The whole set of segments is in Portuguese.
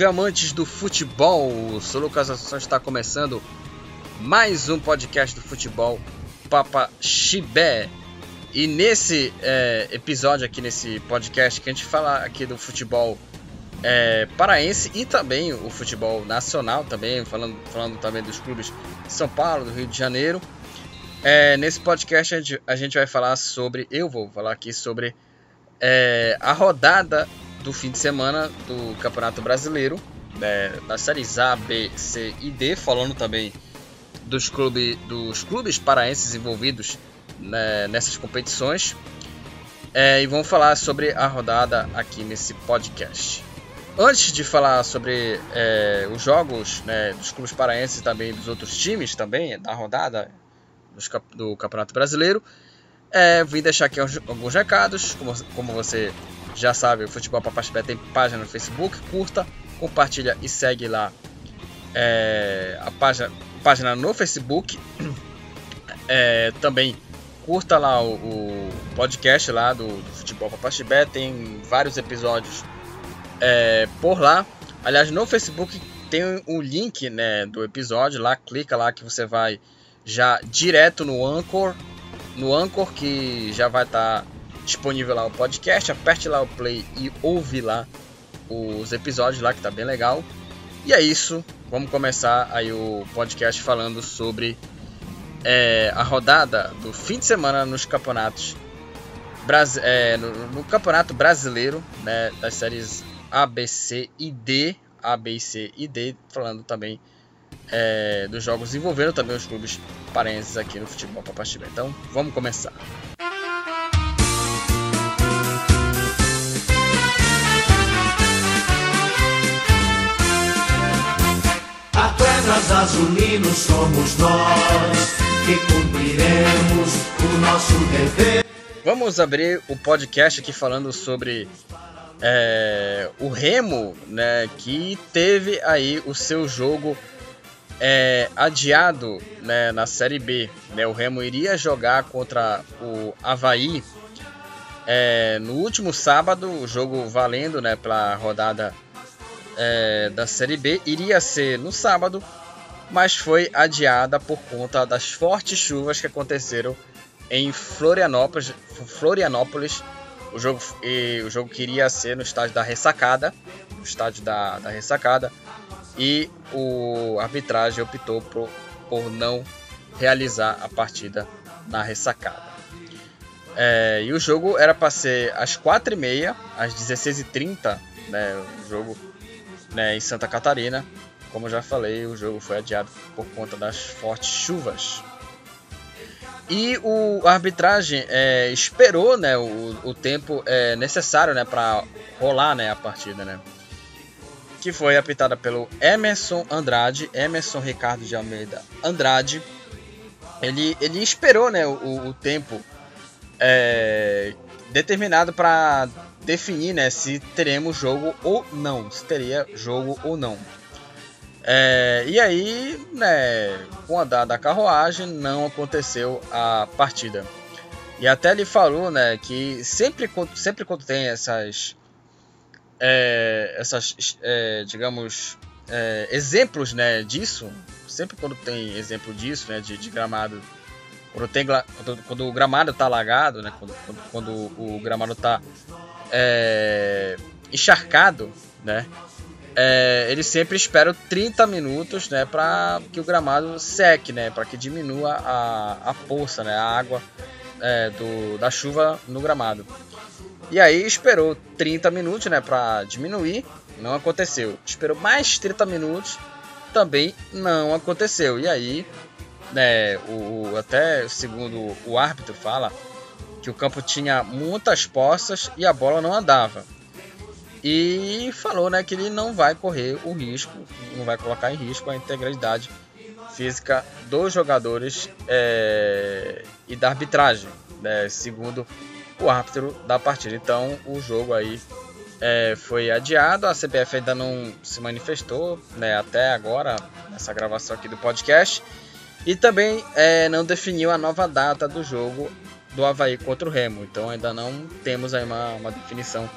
salve amantes do futebol! Sou Lucas Assunção, está começando mais um podcast do futebol Papa Chibé. E nesse é, episódio aqui, nesse podcast, que a gente fala aqui do futebol é, paraense e também o futebol nacional também, falando, falando também dos clubes de São Paulo, do Rio de Janeiro. É, nesse podcast a gente, a gente vai falar sobre, eu vou falar aqui sobre é, a rodada do fim de semana do Campeonato Brasileiro, né, das séries A, B, C e D, falando também dos, clube, dos clubes paraenses envolvidos né, nessas competições. É, e vamos falar sobre a rodada aqui nesse podcast. Antes de falar sobre é, os jogos né, dos clubes paraenses e também dos outros times também da rodada do Campeonato Brasileiro, é, vim deixar aqui alguns recados. Como, como você já sabe, o Futebol Papaxibé tem página no Facebook. Curta, compartilha e segue lá é, a página, página no Facebook. É, também curta lá o, o podcast lá do, do Futebol Papaxibé. Tem vários episódios é, por lá. Aliás, no Facebook tem o link né, do episódio lá. Clica lá que você vai já direto no Anchor. No Anchor que já vai estar... Tá disponível lá o podcast, aperte lá o play e ouve lá os episódios lá que tá bem legal. E é isso, vamos começar aí o podcast falando sobre é, a rodada do fim de semana nos campeonatos é, no, no, campeonato brasileiro né, das séries A, B, C e D, A, B, C e D, falando também é, dos jogos envolvendo também os clubes paraenses aqui no futebol Papaxibé. Então, vamos começar. Atletas azulinos somos nós que cumpriremos o nosso dever. Vamos abrir o podcast aqui falando sobre é, o Remo, né, que teve aí o seu jogo é, adiado né, na Série B. Né, o Remo iria jogar contra o Havaí é, no último sábado, o jogo valendo né, pela rodada é, da Série B iria ser no sábado, mas foi adiada por conta das fortes chuvas que aconteceram em Florianópolis. Florianópolis o jogo, e, o jogo queria ser no estádio da Ressacada, no estádio da, da Ressacada, e o arbitragem optou por, por não realizar a partida na Ressacada. É, e o jogo era para ser às 4h30, às 16h30, né, o jogo né, em Santa Catarina. Como já falei, o jogo foi adiado por conta das fortes chuvas. E o, a arbitragem é, esperou né, o, o tempo é, necessário né, para rolar né, a partida. Né, que foi apitada pelo Emerson Andrade, Emerson Ricardo de Almeida Andrade. Ele, ele esperou né, o, o tempo é, determinado para definir né, se teremos jogo ou não, se teria jogo ou não. É, e aí, né, com a da, carruagem, não aconteceu a partida. E até ele falou, né, que sempre, sempre quando tem essas, é, essas, é, digamos, é, exemplos, né, disso, sempre quando tem exemplo disso, né, de, de gramado quando, tem, quando, quando o gramado está alagado, né? Quando, quando, quando o gramado está é, encharcado, né? É, eles sempre esperam 30 minutos, né, para que o gramado seque, né, para que diminua a, a poça, né, a água é, do, da chuva no gramado. E aí esperou 30 minutos, né, para diminuir, não aconteceu. Esperou mais 30 minutos, também não aconteceu. E aí né, o, até segundo o árbitro fala que o campo tinha muitas poças e a bola não andava. E falou né, que ele não vai correr o risco, não vai colocar em risco a integridade física dos jogadores é, e da arbitragem, né, segundo o árbitro da partida. Então o jogo aí é, foi adiado, a CBF ainda não se manifestou né, até agora, nessa gravação aqui do podcast. E também é, não definiu a nova data do jogo do Havaí contra o Remo. Então ainda não temos aí uma, uma definição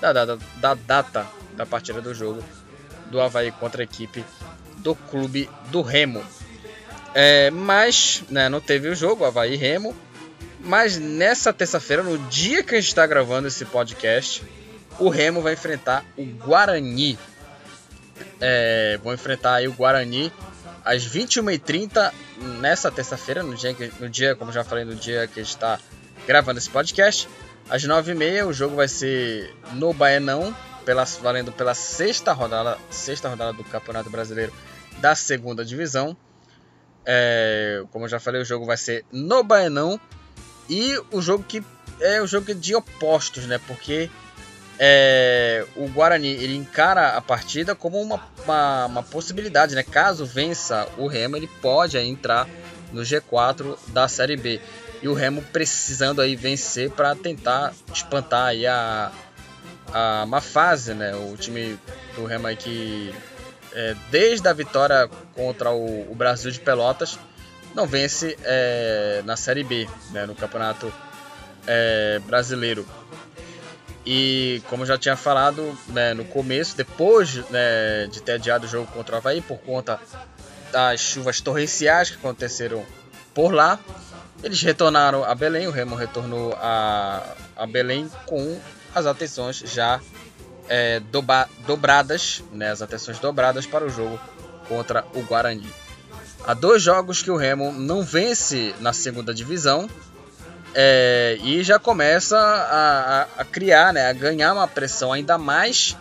da, da, da data da partida do jogo do Havaí contra a equipe do clube do Remo. É, mas né, não teve o jogo, Havaí Remo. Mas nessa terça-feira, no dia que a gente está gravando esse podcast, o Remo vai enfrentar o Guarani. É, vão enfrentar aí o Guarani às 21h30 nessa terça-feira, no dia, no dia, como já falei, no dia que a gente está gravando esse podcast. Às 9h30 o jogo vai ser no Baenão, pela, valendo pela sexta rodada, sexta rodada do Campeonato Brasileiro da segunda divisão. É, como eu já falei, o jogo vai ser no Baenão. E o jogo que é o jogo de opostos, né? Porque é, o Guarani ele encara a partida como uma, uma, uma, possibilidade, né? Caso vença o Remo, ele pode aí, entrar no G4 da Série B. E o Remo precisando aí vencer para tentar espantar aí a, a uma fase, né? O time do Remo aí que é, desde a vitória contra o, o, Brasil de Pelotas não vence é, na Série B, né? No Campeonato é, Brasileiro. E como já tinha falado né, no começo, depois né, de ter adiado o jogo contra o Havaí por conta das chuvas torrenciais que aconteceram por lá, eles retornaram a Belém, o Remo retornou a, a Belém com as atenções já é, doba, dobradas, né, as atenções dobradas para o jogo contra o Guarani. Há dois jogos que o Remo não vence na segunda divisão é, e já começa a, a, a, criar, né, a ganhar uma pressão ainda mais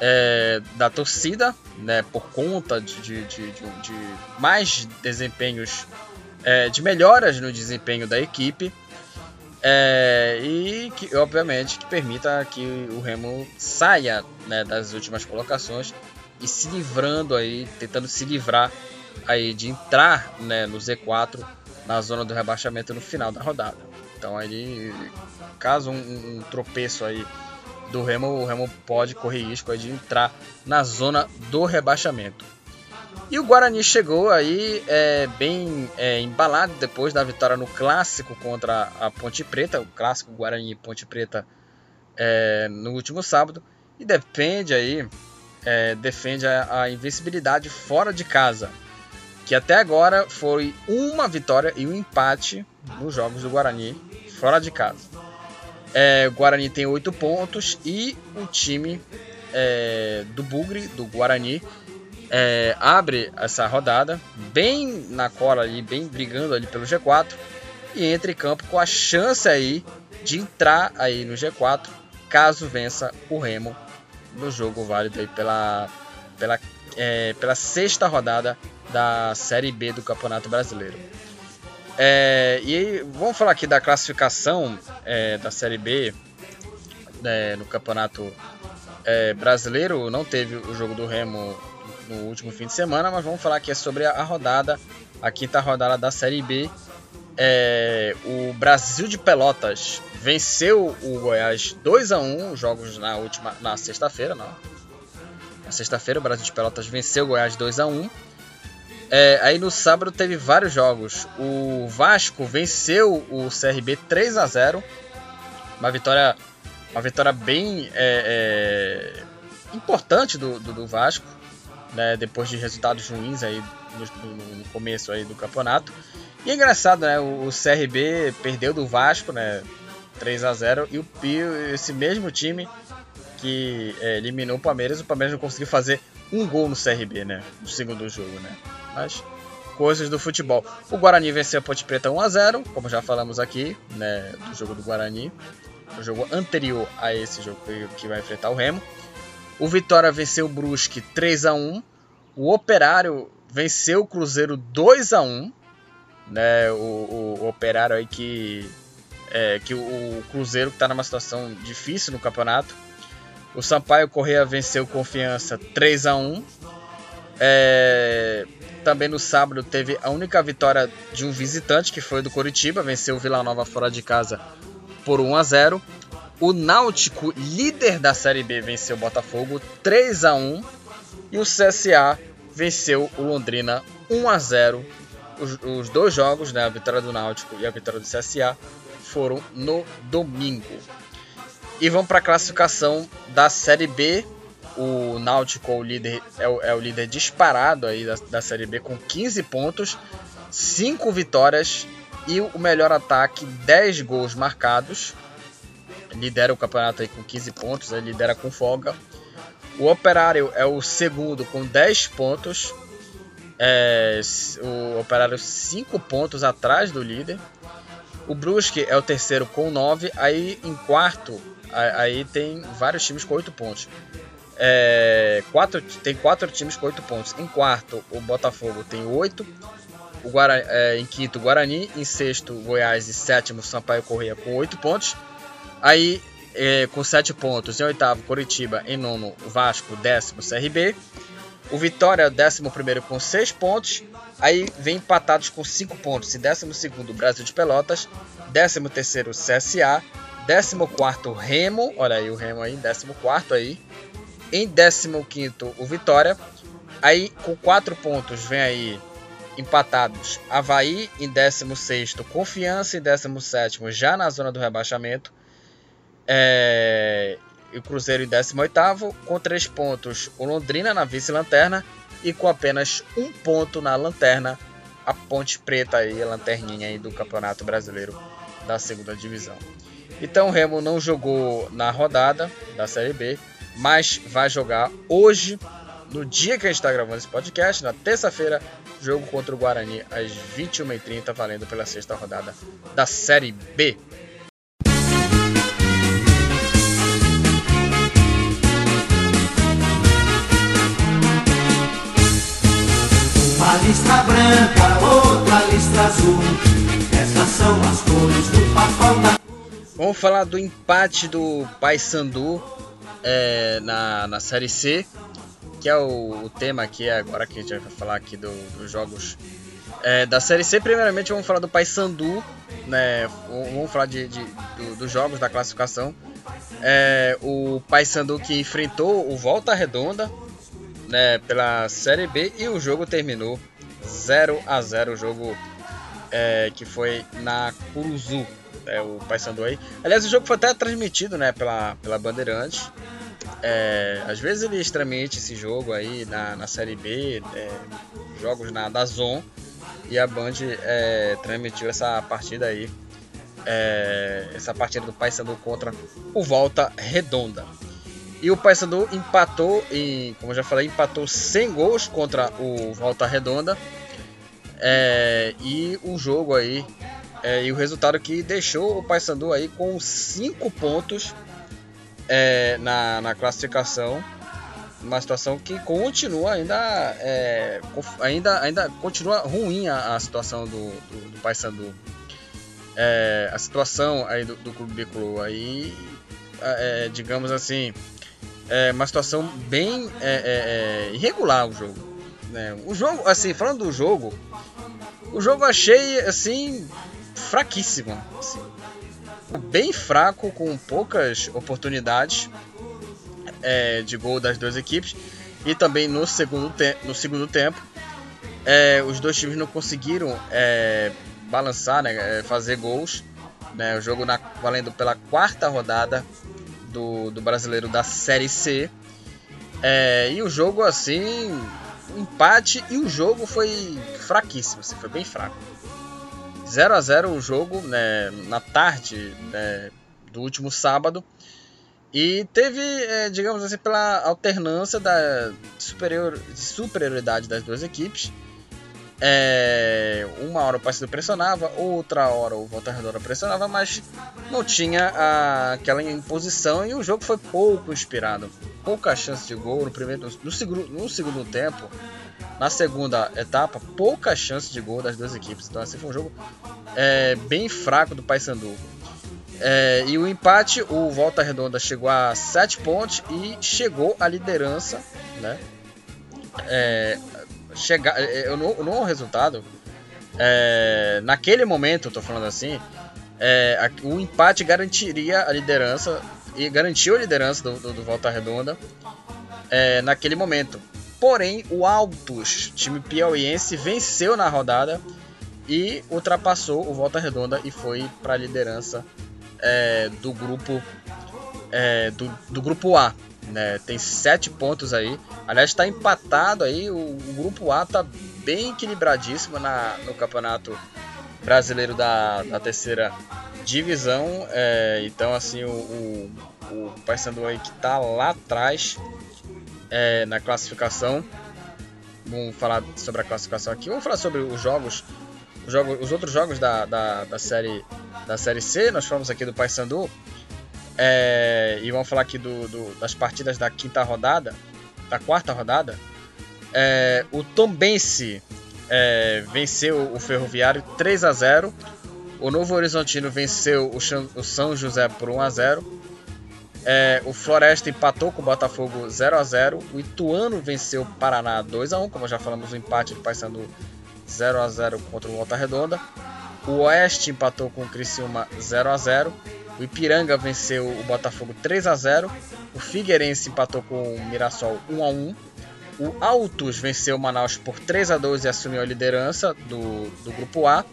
é, da torcida, né, por conta de, de, de, de mais desempenhos é, de melhoras no desempenho da equipe. É, e que obviamente que permita que o Remo saia né, das últimas colocações e se livrando aí, tentando se livrar aí de entrar né, no Z4 na zona do rebaixamento no final da rodada. Então aí, caso um, um tropeço aí do Remo, o Remo pode correr risco de entrar na zona do rebaixamento. E o Guarani chegou aí é, bem é, embalado depois da vitória no clássico contra a Ponte Preta, o clássico Guarani Ponte Preta é, no último sábado, e defende aí é, defende a, a, invencibilidade fora de casa, que até agora foi uma vitória e um empate nos jogos do Guarani fora de casa. É, o Guarani tem oito pontos e o time é, do Bugre, do Guarani, é, abre essa rodada bem na cola ali, bem brigando ali pelo G4 e entra em campo com a chance aí de entrar aí no G4 caso vença o Remo no jogo válido aí pela, pela, é, pela sexta rodada da Série B do Campeonato Brasileiro. É, e aí, vamos falar aqui da classificação é, da Série B né, no Campeonato é, Brasileiro. Não teve o jogo do Remo no último fim de semana, mas vamos falar aqui sobre a, rodada, a quinta rodada da Série B. É, o Brasil de Pelotas venceu o Goiás 2 a 1 jogos na última na sexta-feira, não. Na sexta-feira o Brasil de Pelotas venceu o Goiás 2 a 1. É, aí no sábado teve vários jogos. O Vasco venceu o CRB 3 a 0. Uma vitória, uma vitória bem é, é, importante do, do, do Vasco né, depois de resultados ruins aí no, no, começo aí do campeonato. E é engraçado, né, o, o CRB perdeu do Vasco, né, 3 a 0 e o Pio, esse mesmo time que é, eliminou o Palmeiras, o Palmeiras não conseguiu fazer um gol no CRB, né, no segundo jogo, né. Mas coisas do futebol. O Guarani venceu a Ponte Preta 1 a 0, como já falamos aqui, né, do jogo do Guarani, o jogo anterior a esse jogo que vai enfrentar o Remo. O Vitória venceu o Brusque 3 a 1 O Operário venceu o Cruzeiro 2 a 1 né? O, o, o Operário aí que, é, que o, o Cruzeiro está numa situação difícil no campeonato. O Sampaio Correia venceu Confiança 3 a 1 é, Também no sábado teve a única vitória de um visitante, que foi do Coritiba, venceu o Vila Nova fora de casa por 1 a 0 o Náutico, líder da Série B, venceu o Botafogo 3 a 1 e o CSA venceu o Londrina 1 a 0. Os, os dois jogos, né, a vitória do Náutico e a vitória do CSA, foram no domingo. E vamos para a classificação da Série B. o Náutico o líder, é, o, é o líder disparado aí da, da Série B com 15 pontos, 5 vitórias e o melhor ataque, 10 gols marcados. Lidera o campeonato aí com 15 pontos, ele lidera com folga. O Operário é o segundo com 10 pontos. É, o Operário 5 pontos atrás do líder. O Brusque é o terceiro com 9. Aí em quarto, aí tem vários times com 8 pontos. É, quatro, tem quatro times com 8 pontos. Em quarto, o Botafogo tem 8. O Guarani, é, em quinto, Guarani. Em sexto, Goiás. E sétimo, Sampaio Correia com 8 pontos. Aí, é, com 7 pontos. Em oitavo, Curitiba. Em nono, Vasco. Décimo, CRB. O Vitória, décimo primeiro com 6 pontos. Aí vem empatados com 5 pontos. Em décimo segundo, Brasil de Pelotas. Décimo terceiro, CSA. Décimo quarto, Remo. Olha aí o Remo aí, décimo quarto aí. Em 15 o Vitória. Aí com 4 pontos vem aí empatados Havaí em 16 Confiança em 17 já na zona do rebaixamento. É... E o Cruzeiro em 18 com 3 pontos o Londrina na vice-lanterna e com apenas um ponto na lanterna a Ponte Preta aí, a lanterninha aí do Campeonato Brasileiro da segunda divisão. Então o Remo não jogou na rodada da Série B, mas vai jogar hoje, no dia que a gente está gravando esse podcast, na terça-feira, jogo contra o Guarani às 21h30, valendo pela sexta rodada da Série B. Uma listra branca, outra listra azul. Essas são as cores do papel da. Vamos falar do empate do Paysandu é, na, na Série C, que é o, o, tema aqui agora que a gente vai falar aqui do, dos jogos é, da Série C. Primeiramente vamos falar do Paysandu, né? Vamos falar de, de do, dos jogos da classificação. É, o Paysandu que enfrentou o Volta Redonda né, pela Série B e o jogo terminou 0 a 0 o jogo é, que foi na Curuzu, é, o Paysandu aí. Aliás, o jogo foi até transmitido né, pela, pela Bandeirante. É, às vezes eles transmitem esse jogo aí na, na Série B, é, jogos na da Zon, e a Band é, transmitiu essa partida aí, é, essa partida do Paysandu contra o Volta Redonda. E o Paysandu empatou, em, como eu já falei, empatou 100 gols contra o Volta Redonda. É, e o jogo aí, é, e o resultado que deixou o Paysandu aí com 5 pontos é, na, na classificação. Uma situação que continua ainda, é, ainda, ainda continua ruim a, a situação do, do, do Paysandu. É, a situação aí do, do Clube Bicolor aí, é, digamos assim, é uma situação bem é, é, é, irregular o jogo. Né? O jogo, assim, falando do jogo, o jogo achei assim fraquíssimo. Assim bem fraco, com poucas oportunidades é, de gol das duas equipes. E também no segundo, no segundo tempo, é, os dois times não conseguiram é, balançar, né, é, fazer gols. Né, o jogo na, valendo pela quarta rodada do, do brasileiro da Série C. É, e o jogo assim, empate e o jogo foi fraquíssimo, assim, foi bem fraco. 0 a 0 o jogo né, na tarde né, do último sábado. E teve, é, digamos assim, pela alternância da superior, superioridade das duas equipes. É, uma hora o Paysandu pressionava, outra hora o Volta Redonda pressionava, mas não tinha a, aquela imposição e o jogo foi pouco inspirado. Pouca chance de gol no primeiro, no, segundo, no segundo tempo. Na segunda etapa, pouca chance de gol das duas equipes. Então, assim, foi um jogo é, bem fraco do Paysandu. É, e o empate, o Volta Redonda chegou a 7 pontos e chegou à liderança. Né? É, chegar, é, eu não, não o resultado. É, naquele momento, eu tô falando assim, é, o empate garantiria a liderança e garantiu a liderança do, do, do Volta Redonda é, naquele momento. Porém, o Altos, time piauiense, venceu na rodada e ultrapassou o Volta Redonda e foi para a liderança é, do grupo é, do, do, grupo A. né? Tem sete pontos aí. Aliás, está empatado aí. O, o, grupo A tá bem equilibradíssimo na, no campeonato brasileiro da, da terceira divisão. É, então, assim, o, o, o Paysandu aí que tá lá atrás é, na classificação. Vamos falar sobre a classificação aqui. Vamos falar sobre os jogos, os, jogos, os outros jogos da, da, da, série, da série C. Nós falamos aqui do Paysandu. É, e vamos falar aqui do, do, das partidas da quinta rodada, da quarta rodada. É, o Tombense é, venceu o Ferroviário 3 a 0. O Novo Horizontino venceu o, São José por 1 a 0. É, o Floresta empatou com o Botafogo 0 a 0. O Ituano venceu o Paraná 2 a 1, como já falamos, o empate de Paysandu 0 a 0 contra o Volta Redonda. O Oeste empatou com o Criciúma 0 a 0. O Ipiranga venceu o Botafogo 3 a 0. O Figueirense empatou com o Mirassol 1 a 1. O Altos venceu o Manaus por 3 a 2 e assumiu a liderança do, do grupo A.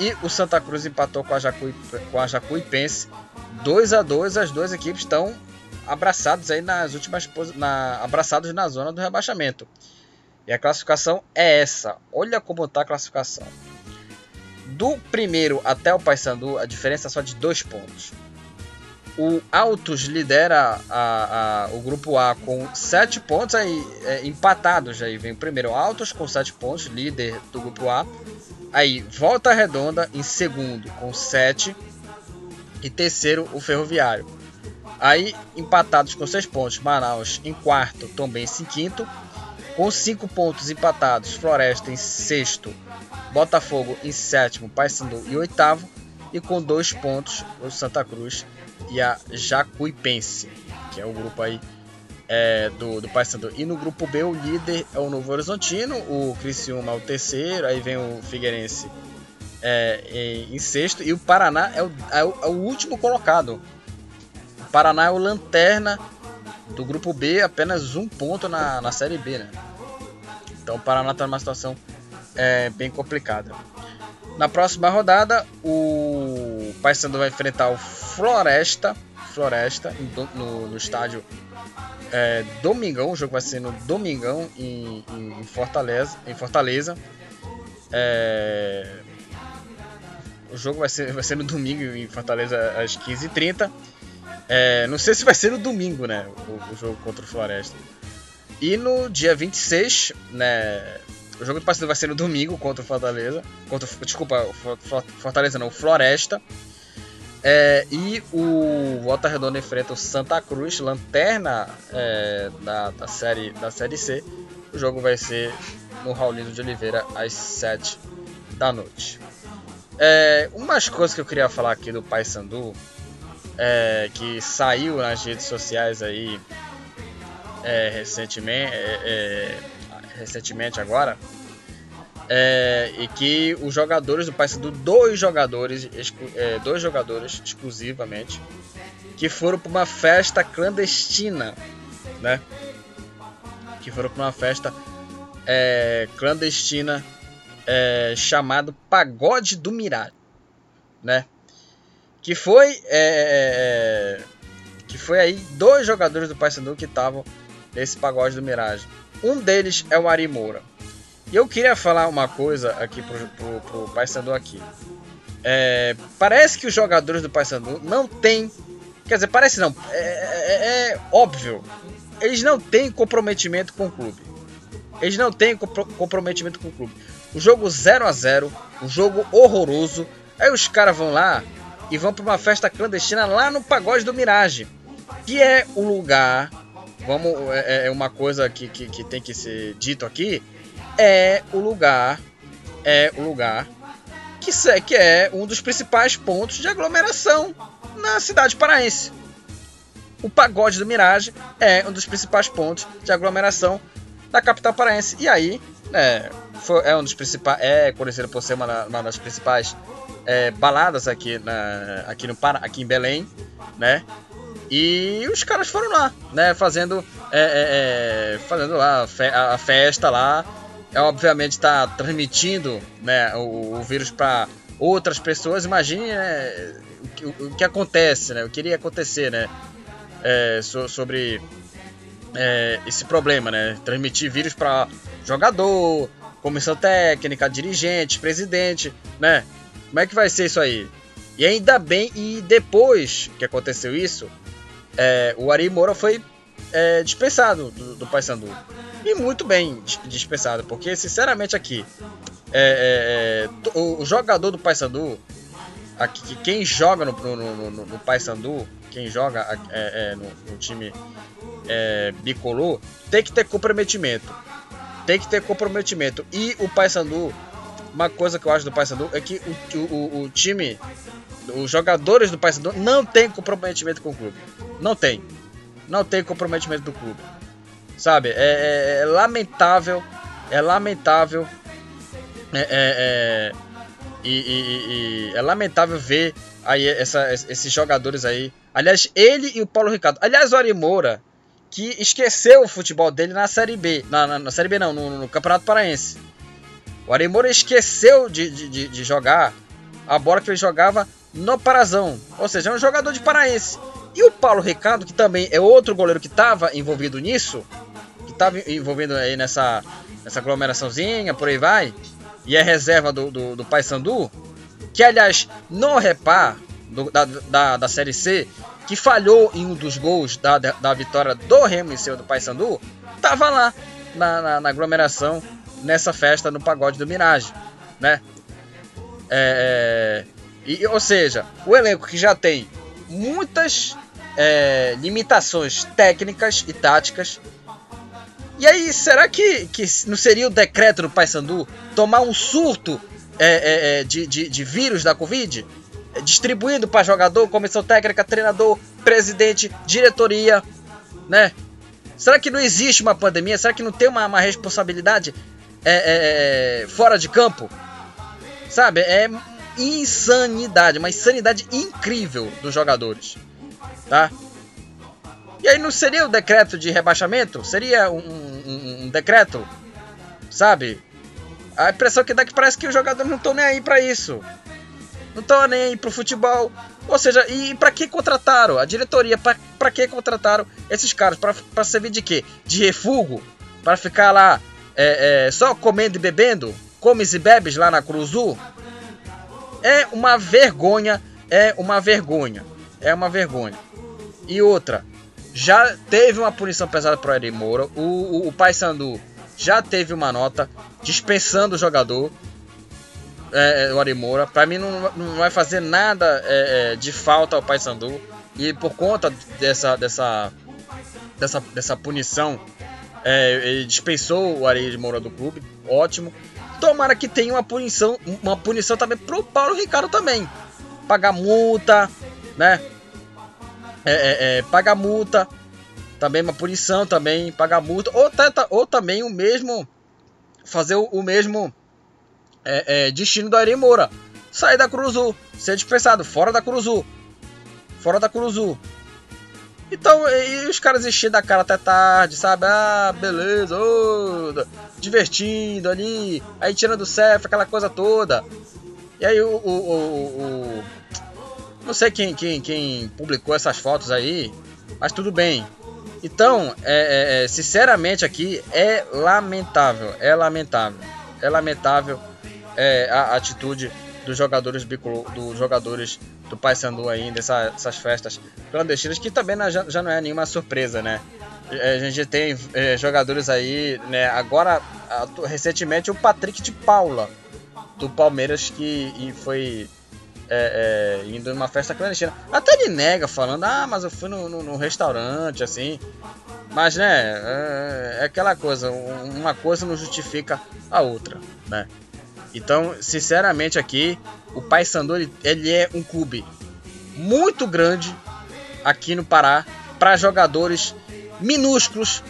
E o Santa Cruz empatou com a, Jacuí, com a Jacuipense 2 a 2 As duas equipes estão abraçados aí nas últimas na, abraçados na zona do rebaixamento. E a classificação é essa. Olha como está a classificação. Do primeiro até o Paysandu, a diferença é só de dois pontos. O Altos lidera a, a, o grupo A com 7 pontos, aí é, empatados. Aí vem o primeiro Altos com 7 pontos, líder do grupo A. Aí Volta Redonda em segundo com 7 e terceiro o Ferroviário. Aí empatados com 6 pontos, Manaus em quarto, também em quinto. Com 5 pontos empatados, Floresta em sexto, Botafogo em sétimo, Paysandu em oitavo. E com 2 pontos, o Santa Cruz e a Jacuipense, que é o grupo aí é, do, do Paysandu. E no grupo B, o líder é o Novo Horizontino, o Criciúma é o terceiro, aí vem o Figueirense é, em, em, sexto, e o Paraná é o, é o, é o último colocado. O Paraná é o lanterna do grupo B, apenas um ponto na, na Série B, né? Então o Paraná está numa situação é, bem complicada. Na próxima rodada, o Paysandu vai enfrentar o Floresta, Floresta no, no estádio é, Domingão. O jogo vai ser no Domingão em, em Fortaleza. Em Fortaleza. É, o jogo vai ser, vai ser no domingo em Fortaleza às 15h30. É, não sei se vai ser no domingo, né? O, o, jogo contra o Floresta. E no dia 26, né? O jogo do Paysandu vai ser no domingo contra o Fortaleza. Contra, desculpa, Fortaleza não, Floresta. É, e o Volta Redonda enfrenta o Santa Cruz, lanterna é, da, da, série, da Série C. O jogo vai ser no Raulino de Oliveira às 7 da noite. É, umas coisas que eu queria falar aqui do Paysandu, é, que saiu nas redes sociais aí é, recentemente, é, é, recentemente agora, é, e que os jogadores do Paysandu, dois jogadores, é, dois jogadores exclusivamente, que foram para uma festa clandestina, né? Que foram para uma festa clandestina chamado Pagode do Mirage, né? Que foi é, é, que foi aí dois jogadores do Paysandu que estavam nesse Pagode do Mirage. Um deles é o Ari Moura. E eu queria falar uma coisa aqui pro, pro, pro Paysandu aqui. É, parece que os jogadores do Paysandu não têm. Quer dizer, parece não. É, é, é, óbvio. Eles não têm comprometimento com o clube. Eles não têm comprometimento com o clube. O jogo 0 a 0 um jogo horroroso. Aí os caras vão lá e vão para uma festa clandestina lá no Pagode do Mirage. Que é o lugar. Vamos, é, é uma coisa que, que, que tem que ser dito aqui é o lugar, é o lugar que, que é um dos principais pontos de aglomeração na cidade paraense. O pagode do Mirage é um dos principais pontos de aglomeração da capital paraense. E aí, é, foi, é um dos principais, é conhecido por ser uma, uma das principais é, baladas aqui, na, aqui, no, aqui em Belém, né? E os caras foram lá, né? Fazendo, é, é, é fazendo lá a festa lá é, obviamente está transmitindo né, o, o vírus para outras pessoas, imagine né, o, o, que acontece, né, o que iria acontecer né, é, so, sobre é, esse problema, né? Transmitir vírus para jogador, comissão técnica, dirigente, presidente, né? Como é que vai ser isso aí? E ainda bem, e depois que aconteceu isso, é, o Ari Moura foi é, dispensado do, do Paysandu. E muito bem dispensado, porque sinceramente aqui, é, é, é o, jogador do Paysandu, aqui, quem joga no, no, no, no Paysandu, quem joga é, no, no, time bicolor, tem que ter comprometimento. Tem que ter comprometimento. E o Paysandu, uma coisa que eu acho do Paysandu é que o, o, o time os jogadores do Paysandu não tem comprometimento com o clube. Não tem. Não tem comprometimento do clube. Sabe? É, é, é lamentável. É lamentável. É, é, é e, e, e, é lamentável ver aí essa, esses jogadores aí. Aliás, ele e o Paulo Ricardo. Aliás, o Ari Moura, que esqueceu o futebol dele na Série B. Na, na, na Série B não, no, no, Campeonato Paraense. O Ari Moura esqueceu de, de, de jogar a bola que ele jogava no Parazão. Ou seja, é um jogador de paraense. E o Paulo Ricardo, que também é outro goleiro que estava envolvido nisso, que estava envolvido aí nessa, nessa aglomeraçãozinha, por aí vai, e é reserva do, do, do Paysandu, que aliás, no repar do, da, da, da Série C, que falhou em um dos gols da, da vitória do Remo em cima do Paysandu, estava lá na, na, na, aglomeração, nessa festa no pagode do Mirage, né? É, e, ou seja, o elenco que já tem muitas é, limitações técnicas e táticas. E aí, será que, que não seria o decreto do Paysandu tomar um surto é, é, é de, de, de, vírus da Covid? É, distribuindo para jogador, comissão técnica, treinador, presidente, diretoria, né? Será que não existe uma pandemia? Será que não tem uma, uma responsabilidade é, fora de campo? Sabe? É insanidade, uma insanidade incrível dos jogadores, tá? E aí não seria o decreto de rebaixamento? Seria um, um, um decreto, sabe? A impressão que dá é que parece que os jogadores não estão nem aí para isso. Não estão nem aí pro futebol. Ou seja, e para que contrataram? A diretoria, para que contrataram esses caras? Para servir de quê? De refúgio? Para ficar lá é, é, só comendo e bebendo? Comes e bebes lá na Cruzu? É uma vergonha, é uma vergonha, é uma vergonha. E outra, já teve uma punição pesada para o Eri Moura, o, o, o Paysandu já teve uma nota dispensando o jogador, é, é o Ari Moura. Para mim não, não vai fazer nada é, é, de falta ao Paysandu e por conta dessa dessa dessa, dessa punição é, ele dispensou o Ari Moura do clube, ótimo. Tomara que tenha uma punição, uma punição também pro Paulo Ricardo também. Pagar multa, né? É, é, é, pagar multa, também uma punição também, pagar multa, ou, tenta, ou também o mesmo, fazer o, o mesmo é, é, destino do Ari Moura. Sair da Cruzu, ser dispensado, fora da Cruzu. Fora da Cruzu. Então, e os caras enchendo a cara até tarde, sabe? Ah, beleza, oh, divertindo ali, aí tirando CEF, aquela coisa toda. E aí o, o, o, o. não sei quem, quem, quem publicou essas fotos aí, mas tudo bem. Então, é, é, é sinceramente aqui é lamentável, é lamentável, é lamentável é, a atitude dos jogadores bicolor, dos jogadores do Paysandu aí dessas festas clandestinas que também já, já não é nenhuma surpresa, né? É, a gente tem é, jogadores aí, né? Agora, recentemente, o Patrick de Paula, do Palmeiras, que foi é, é, indo numa festa clandestina. Até ele nega, falando, ah, mas eu fui no, no, no restaurante, assim. Mas, né, é, é, aquela coisa, uma coisa não justifica a outra, né? Então, sinceramente aqui, o Paysandu ele, ele é um clube muito grande aqui no Pará para jogadores minúsculos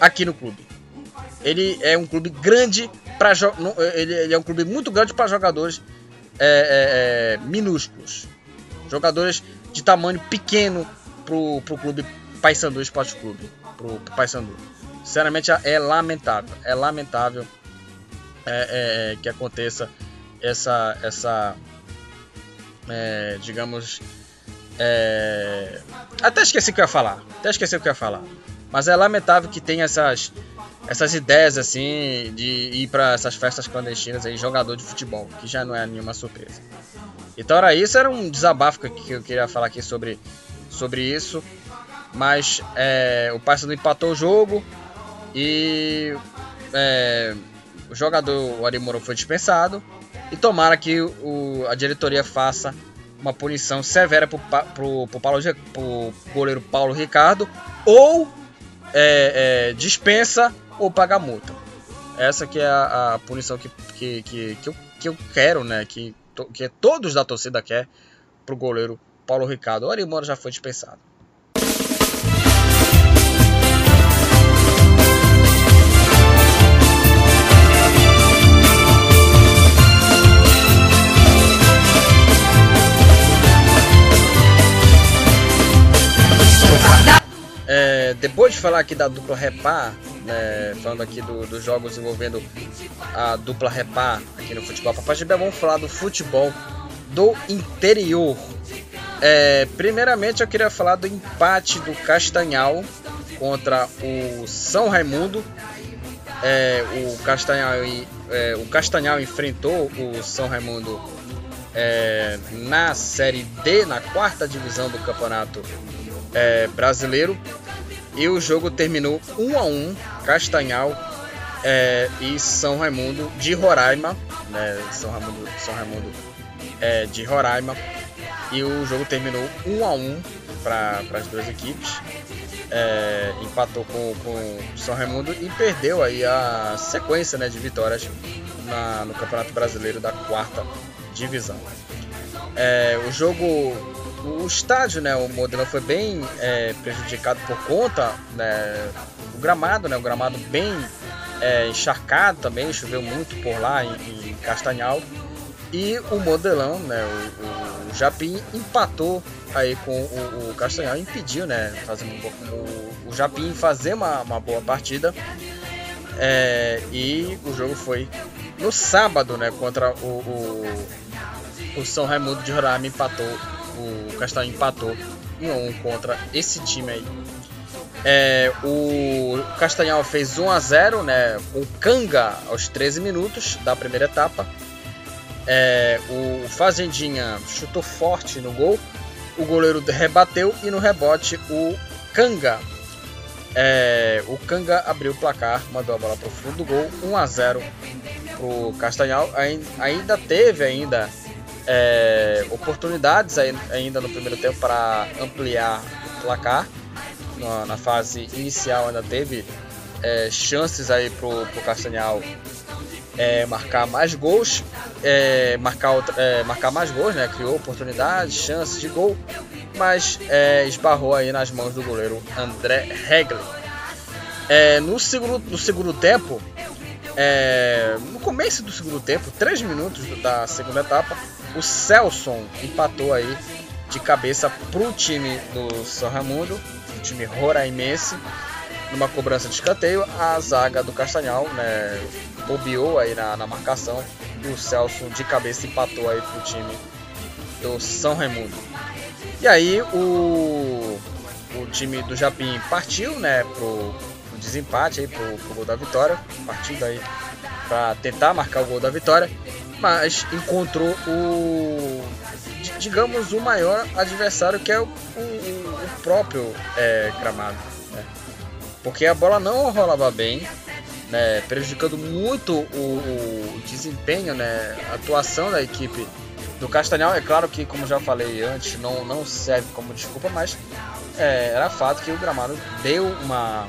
aqui no clube. Ele é um clube grande para ele, ele, é um clube muito grande para jogadores é, é, é, minúsculos, jogadores de tamanho pequeno pro, pro clube Paysandu Esporte Clube, pro, pro Paysandu. Sinceramente é lamentável, é lamentável é, é, que aconteça essa, essa é, digamos, é... até esqueci o que eu ia falar, até esqueci o que eu ia falar. Mas é lamentável que tenha essas, essas ideias assim de ir para essas festas clandestinas aí, jogador de futebol, que já não é nenhuma surpresa. Então era isso, era um desabafo que eu queria falar aqui sobre, sobre isso. Mas é, o Paysandu empatou o jogo e é, o jogador o Arimoro foi dispensado. E tomara que o, a diretoria faça uma punição severa Paulo, pro goleiro Paulo Ricardo ou é, é, dispensa ou paga multa. Essa que é a, a punição que, que, que, que, eu, que eu quero, né? Que, que todos da torcida quer pro goleiro Paulo Ricardo. O Arimoro já foi dispensado. É, depois de falar aqui da dupla Repar, né, falando aqui do, dos jogos envolvendo a dupla Repar aqui no futebol Papai Gibé, vamos falar do futebol do interior. É, primeiramente eu queria falar do empate do Castanhal contra o São Raimundo. É, o, Castanhal, é, o Castanhal enfrentou o São Raimundo é, na Série D, na quarta divisão do Campeonato é, Brasileiro. E o jogo terminou 1 a 1 Castanhal é, e São Raimundo de Roraima. Né, São Raimundo, São Raimundo é, de Roraima. E o jogo terminou 1 a 1 para as duas equipes. É, empatou com, com São Raimundo e perdeu aí a sequência né, de vitórias na, no Campeonato Brasileiro da quarta divisão. É, o jogo o estádio, né, o modelo foi bem é, prejudicado por conta né, do gramado, né, o gramado bem é, encharcado também, choveu muito por lá em, em Castanhal. E o modelão, né, o, o Japim empatou aí com o, o Castanhal, impediu, né, fazendo o, o Japim fazer uma, uma boa partida. É, e o jogo foi no sábado, né, contra o, o, o São Raimundo de Roraima empatou o Castanho empatou 1 a 1 contra esse time aí. É, o Castanhal fez 1 a 0 né, com Canga aos 13 minutos da primeira etapa. É, o Fazendinha chutou forte no gol, o goleiro rebateu e no rebote o Canga. É, o Canga abriu o placar, mandou a bola para o fundo do gol, 1 a 0 para o Castanhal. Ainda teve ainda é, oportunidades ainda no primeiro tempo para ampliar o placar. Na, na, fase inicial ainda teve é, chances aí pro, pro Castanhal é, marcar mais gols, é, marcar, é, marcar mais gols, né? Criou oportunidades, chances de gol, mas é, esbarrou aí nas mãos do goleiro André Regli. no, segundo, no segundo tempo, no começo do segundo tempo, 3 minutos da segunda etapa, o Celson empatou aí de cabeça pro time do São Raimundo, o time roraimense, numa cobrança de escanteio. A zaga do Castanhal, né, bobeou aí na, na marcação e o Celso de cabeça empatou aí pro time do São Raimundo. E aí o, o time do Japim partiu, né, pro, pro desempate aí, pro, pro gol da vitória, partindo aí para tentar marcar o gol da vitória mas encontrou o digamos o maior adversário que é o, o, o próprio é, gramado né? porque a bola não rolava bem né? prejudicando muito o, o, desempenho né? a atuação da equipe do Castanhal é claro que como já falei antes não, não serve como desculpa mas é, era fato que o gramado deu uma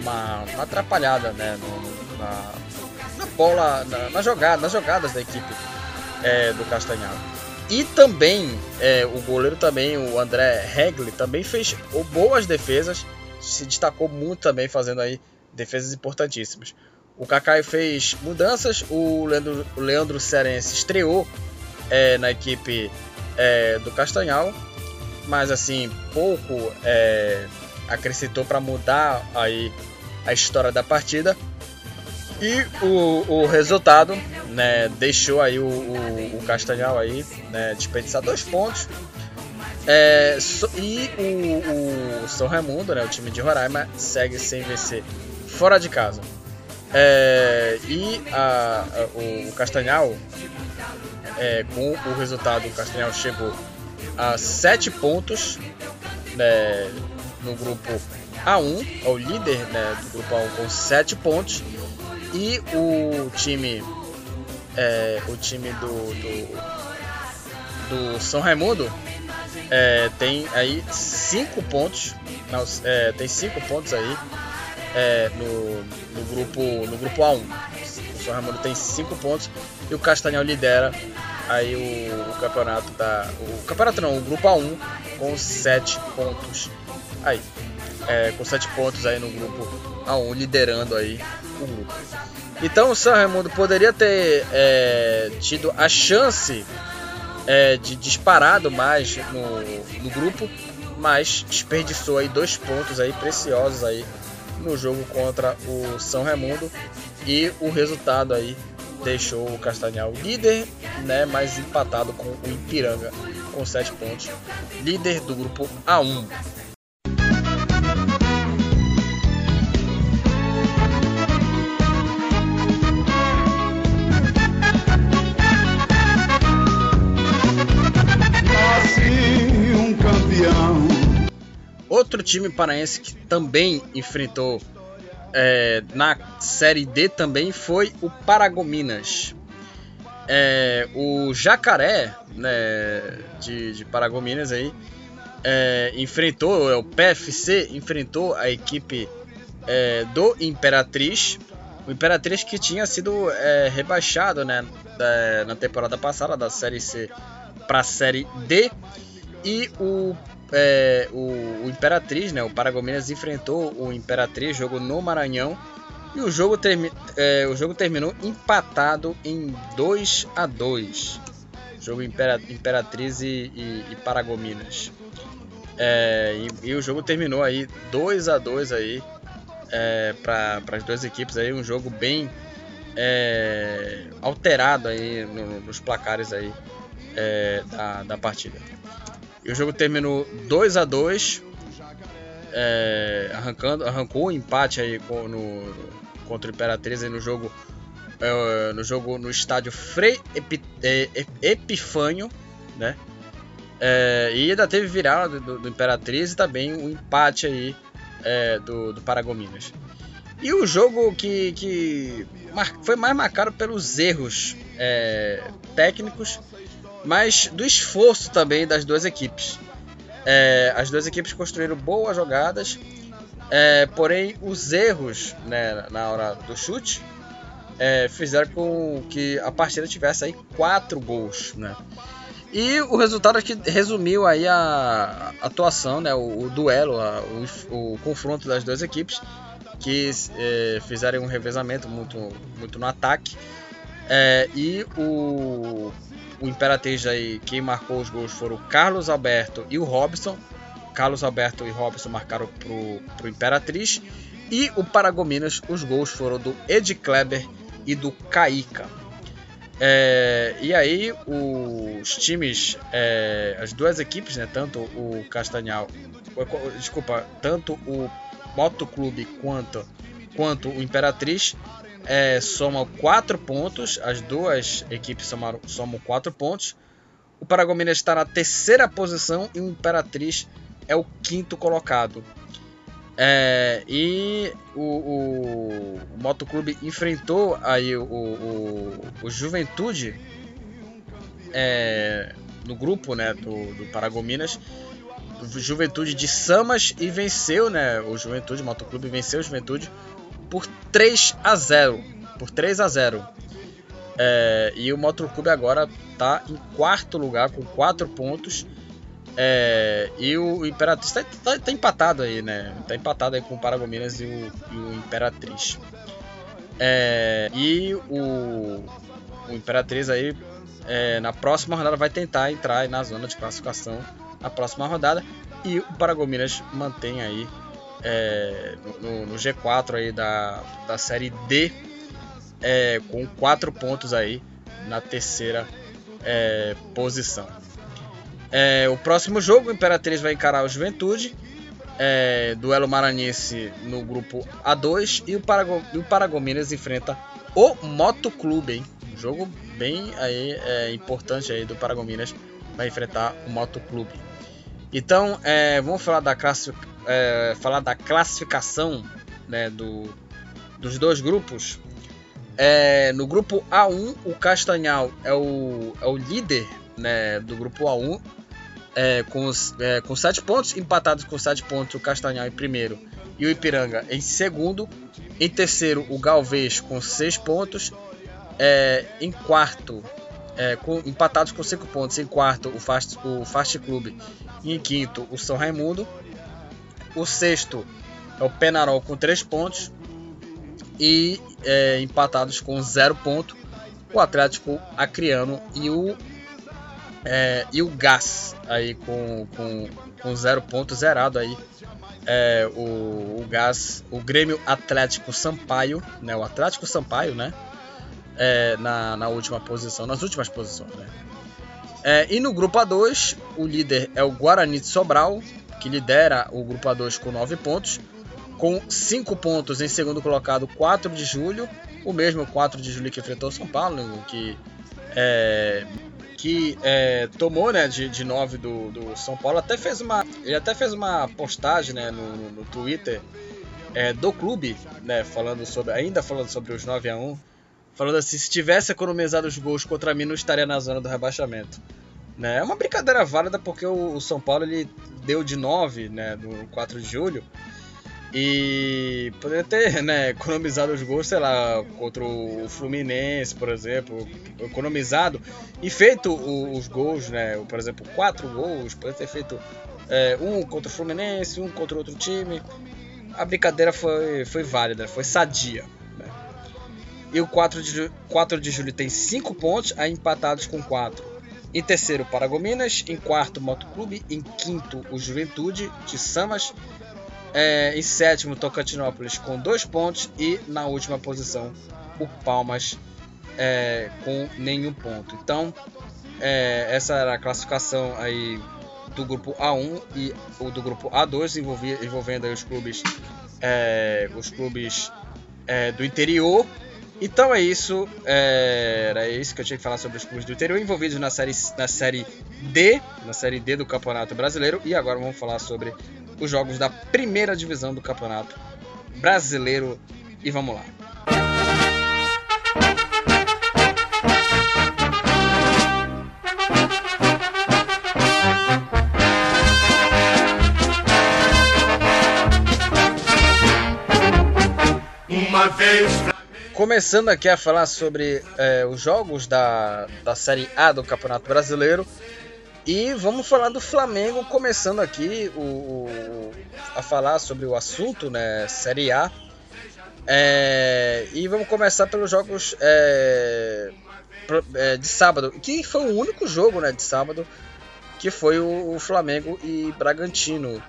uma, uma atrapalhada né? No, na, na bola, na, na jogada, nas jogadas da equipe é, do Castanhal. E também é, o goleiro também, o André Regli, também fez boas defesas, se destacou muito também fazendo aí defesas importantíssimas. O Kakai fez mudanças, o Leandro, o Leandro Cerense estreou é, na equipe é, do Castanhal, mas assim pouco é, acrescentou para mudar aí a história da partida. E o, o resultado né, deixou aí o, o, o Castanhal aí, né, desperdiçar dois pontos. É, so, e o, o, São Raimundo, né, o time de Roraima, segue sem vencer fora de casa. É, e a, a, o, Castanhal, é, com o resultado, o Castanhal chegou a 7 pontos né, no grupo A1, é o líder né, do grupo A1 com 7 pontos. E o time, é, o time do, do, do São Raimundo é, tem aí 5 pontos. Não, é, tem 5 pontos aí é, no, no, grupo, no grupo A1. O São Raimundo tem 5 pontos e o Castanhal lidera aí o, o, campeonato da. O campeonato não, o grupo A1 com 7 pontos aí. É, com 7 pontos aí no grupo A1, liderando aí o grupo. Então o São Raimundo poderia ter é, tido a chance é, de disparado mais no, no grupo, mas desperdiçou aí dois pontos aí preciosos aí no jogo contra o São Raimundo e o resultado aí deixou o Castanhal líder, né, mas empatado com o Ipiranga com 7 pontos, líder do grupo A1. Outro time paraense que também enfrentou é, na Série D também foi o Paragominas. É, o Jacaré né, de, de Paragominas aí é, enfrentou, é, o PFC enfrentou a equipe é, do Imperatriz. O Imperatriz que tinha sido é, rebaixado né, da, na temporada passada da Série C para a Série D. E o é, o, o, Imperatriz, né, o Paragominas enfrentou o Imperatriz, jogo no Maranhão, e o jogo, termi é, o jogo terminou empatado em 2 a 2 Jogo Impera Imperatriz e, e, e Paragominas. É, e, e, o jogo terminou aí 2 a 2 aí é, para as duas equipes aí um jogo bem é, alterado aí no, nos placares aí é, da, da partida. E o jogo terminou 2 a 2 é, arrancando, arrancou o um empate aí com, no, contra o Imperatriz aí no jogo é, no jogo no estádio Frei Epi, é, Epifânio, né? É, e ainda teve virada do, do, Imperatriz e também o um empate aí é, do, do Paragominas. E o jogo que, que foi mais marcado pelos erros é, técnicos mas do esforço também das duas equipes. É, as duas equipes construíram boas jogadas, é, porém os erros né, na hora do chute é, fizeram com que a partida tivesse aí quatro gols, né? E o resultado aqui resumiu aí a, atuação, né, o, o duelo, a, o, o, confronto das duas equipes que é, fizeram um revezamento muito, muito no ataque. É, e o o Imperatriz aí, quem marcou os gols foram o Carlos Alberto e o Robson. Carlos Alberto e Robson marcaram pro, pro Imperatriz. E o Paragominas, os gols foram do Ed Kleber e do Caíca. É, e aí os times, é, as duas equipes, né, tanto o Castanhal, desculpa, tanto o Motoclube quanto, quanto o Imperatriz é, somam 4 pontos, as duas equipes somaram, somam 4 pontos. O Paragominas está na terceira posição e o Imperatriz é o quinto colocado. É, e o, o, o Motoclube enfrentou aí o, o, o Juventude é, no grupo né, do, do Paragominas. Juventude de Samas e venceu, né? O Juventude, o Motoclube venceu o Juventude por 3 a 0. Por 3 a 0. É, e o Motoclube agora está em quarto lugar com 4 pontos. É, e o Imperatriz está tá, tá empatado aí, né? Está empatado aí com o Paragominas e o, e o Imperatriz. É, e o, o Imperatriz aí é, na próxima rodada vai tentar entrar na zona de classificação na próxima rodada. E o Paragominas mantém aí é, no, no, G4 aí da, da série D é, com quatro pontos aí na terceira é, posição. É, o próximo jogo, o Imperatriz vai encarar o Juventude. É, duelo maranhense no grupo A2 e o, Parago, e o Paragominas enfrenta o Motoclube, hein? Um jogo bem aí, é, importante aí do Paragominas vai enfrentar o Motoclube. Então, é, vamos falar da, é, falar da classificação né, do, dos dois grupos. É, no grupo A1, o Castanhal é o, é o líder né, do grupo A1, é, com, os, é, com 7 pontos, empatados com 7 pontos, o Castanhal em primeiro e o Ipiranga em segundo. Em terceiro, o Galvez com 6 pontos. É, em quarto, é, com, empatados com 5 pontos. Em quarto, o Fast, o Fast Club. E em quinto, o São Raimundo. O sexto é o Penarol com 3 pontos. E é, empatados com 0 ponto, o Atlético Acreano e o é, e o Gás aí com, com, com zero ponto zerado aí é, o, o Gás, o Grêmio Atlético Sampaio, né, o Atlético Sampaio, né, é, na, na última posição, nas últimas posições, né. É, e no grupo A2, o líder é o Guarani de Sobral, que lidera o grupo A2 com 9 pontos, com 5 pontos em segundo colocado, 4 de julho, o mesmo 4 de julho que enfrentou São Paulo, que é, que é, tomou né, de, de 9 do, do São Paulo, até fez uma, ele até fez uma postagem né, no, no Twitter é, do clube, né, falando sobre, ainda falando sobre os 9 a 1 falando assim, se tivesse economizado os gols contra mim, não estaria na zona do rebaixamento. Né? É uma brincadeira válida porque o, São Paulo ele deu de 9 né, no 4 de julho, e poderia ter né, economizado os gols, sei lá, contra o Fluminense, por exemplo, economizado e feito os gols, né, por exemplo, quatro gols, poderia ter feito é, um contra o Fluminense, um contra outro time. A brincadeira foi, foi válida, foi sadia. E o 4 de, 4 de julho tem 5 pontos, aí empatados com 4. Em terceiro, Paragominas. Em quarto, Motoclube. Em quinto, o Juventude de Samas. É, em sétimo, Tocantinópolis com dois pontos. E na última posição, o Palmas é, com nenhum ponto. Então, é, essa era a classificação aí do grupo A1 e o do grupo A2, envolvendo os clubes, é, os clubes é, do interior. Então é isso, é, era isso que eu tinha que falar sobre os clubes do interior envolvidos na série, na série D, na série D do Campeonato Brasileiro. E agora vamos falar sobre os jogos da primeira divisão do Campeonato Brasileiro. E vamos lá. Uma vez Começando aqui a falar sobre é, os jogos da, da Série A do Campeonato Brasileiro. E vamos falar do Flamengo, começando aqui o, o a falar sobre o assunto, né? Série A. É, e vamos começar pelos jogos é, é, de sábado, que foi o único jogo né, de sábado que foi o, o Flamengo e Bragantino.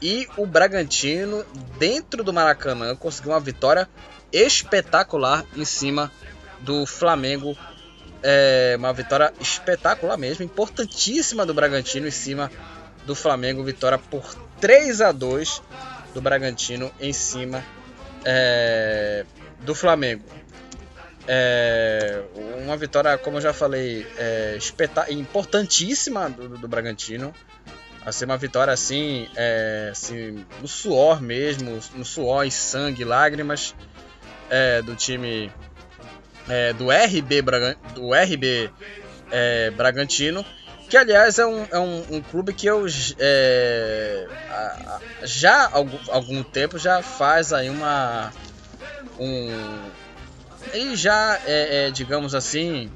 E o Bragantino, dentro do Maracanã, conseguiu uma vitória espetacular em cima do Flamengo é uma vitória espetacular mesmo, importantíssima do Bragantino em cima do Flamengo. Vitória por 3 a 2 do Bragantino em cima é, do Flamengo. É, uma vitória, como eu já falei, é, importantíssima do, do, Bragantino. Assim, uma vitória assim, é, assim, no suor mesmo, no suor e sangue, lágrimas é, do time é, do RB, Braga, do RB é, Bragantino, que aliás é um, é um, um clube que eu é, já há algum, algum tempo já faz aí uma um ele já é, é digamos assim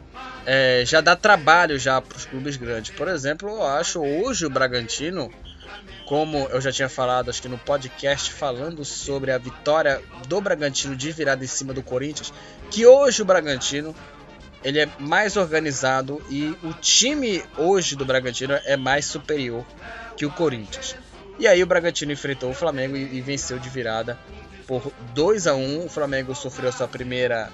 já dá trabalho já para os clubes grandes. Por exemplo eu acho hoje o Bragantino como eu já tinha falado, acho que no podcast falando sobre a vitória do Bragantino de virada em cima do Corinthians, que hoje o Bragantino ele é mais organizado e o time hoje do Bragantino é mais superior que o Corinthians. E aí o Bragantino enfrentou o Flamengo e, e venceu de virada por 2 a 1. O Flamengo sofreu sua primeira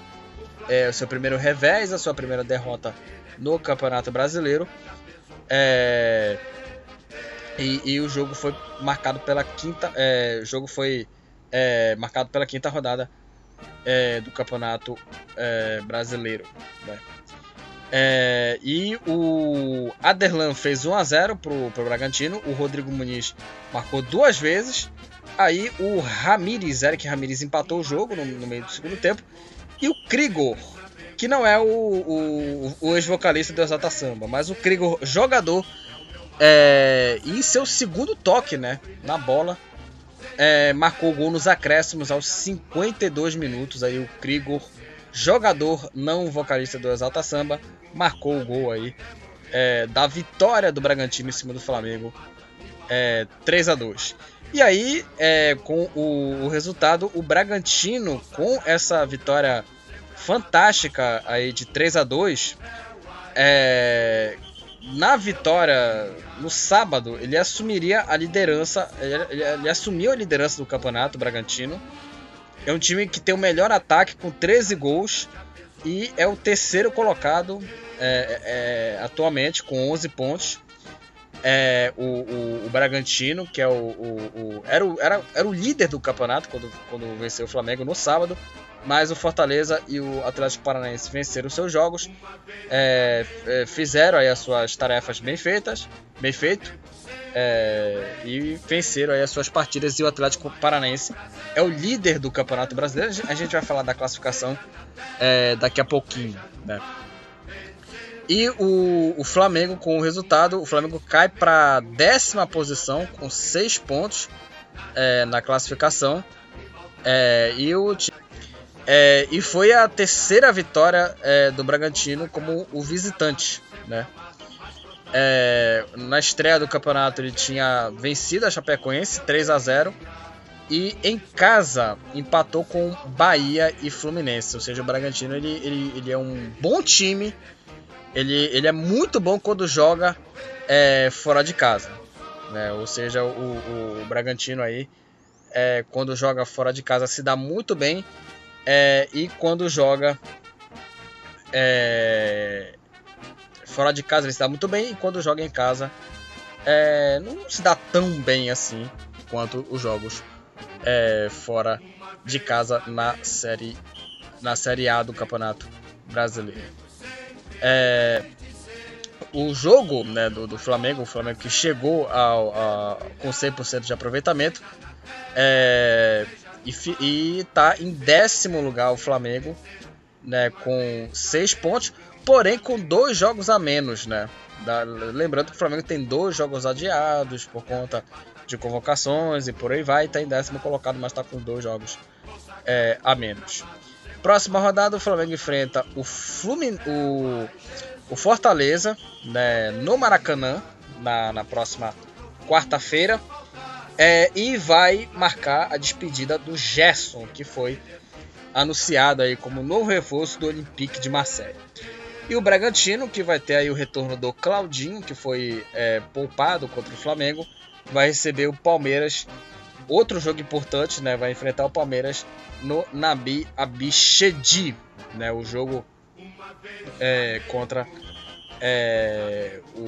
é, o seu primeiro revés, a sua primeira derrota no Campeonato Brasileiro. É, E, e o jogo foi marcado pela quinta. É, o jogo foi é, marcado pela quinta rodada é, do campeonato é, brasileiro. Né? É, e o Aderlan fez 1 a 0 pro, pro Bragantino. O Rodrigo Muniz marcou duas vezes. Aí o Ramires, Eric Ramires, empatou o jogo no, no meio do segundo tempo. E o Krigor, que não é o, o, o ex-vocalista do Exata Samba, mas o Krigor, jogador, é, em seu segundo toque né, na bola, é, marcou o gol nos acréscimos aos 52 minutos. Aí o Krigor, jogador não vocalista do Exalta Samba, marcou o gol aí é, da vitória do Bragantino em cima do Flamengo, é, 3 a 2 E aí, é, com o, o, resultado, o Bragantino, com essa vitória fantástica aí de 3 a 2 é, na vitória no sábado, ele assumiria a liderança, ele, ele assumiu a liderança do campeonato Bragantino. É um time que tem o melhor ataque com 13 gols e é o terceiro colocado é, é, atualmente com 11 pontos. É, o, o, o, Bragantino, que é o, o, era, o era, era o líder do campeonato quando, quando venceu o Flamengo no sábado, mas o Fortaleza e o Atlético Paranaense venceram seus jogos, é, é, fizeram aí as suas tarefas bem feitas, bem feito, é, e venceram aí as suas partidas e o Atlético Paranaense é o líder do Campeonato Brasileiro. A gente vai falar da classificação é, daqui a pouquinho, né? E o, o, Flamengo, com o resultado, o Flamengo cai para décima posição com seis pontos é, na classificação. É, e o é, e foi a terceira vitória é, do Bragantino como o visitante, né? É, na estreia do campeonato ele tinha vencido a Chapecoense 3 a 0 e em casa empatou com Bahia e Fluminense. Ou seja, o Bragantino ele, ele, ele é um bom time, ele, ele é muito bom quando joga é, fora de casa. Né? Ou seja, o, o, o Bragantino aí, é, quando joga fora de casa, se dá muito bem é, e quando joga é, fora de casa ele se dá muito bem. E quando joga em casa é, não se dá tão bem assim quanto os jogos é, fora de casa na série, na série A do Campeonato Brasileiro. É, o jogo né, do, do, Flamengo, o Flamengo que chegou ao, a, com 100% de aproveitamento, é, e, está em décimo lugar o Flamengo, né, com seis pontos, porém com dois jogos a menos, né? Da, lembrando que o Flamengo tem dois jogos adiados por conta de convocações e por aí vai, está em décimo colocado, mas está com dois jogos é, a menos. Próxima rodada, o Flamengo enfrenta o, Flumin o, o Fortaleza né, no Maracanã na, na próxima quarta-feira. É, e vai marcar a despedida do Gerson, que foi anunciado aí como novo reforço do Olympique de Marseille. E o Bragantino, que vai ter aí o retorno do Claudinho, que foi é, poupado contra o Flamengo, vai receber o Palmeiras. Outro jogo importante, né? Vai enfrentar o Palmeiras no Nabi Abichedi, né? O jogo é, contra é, o,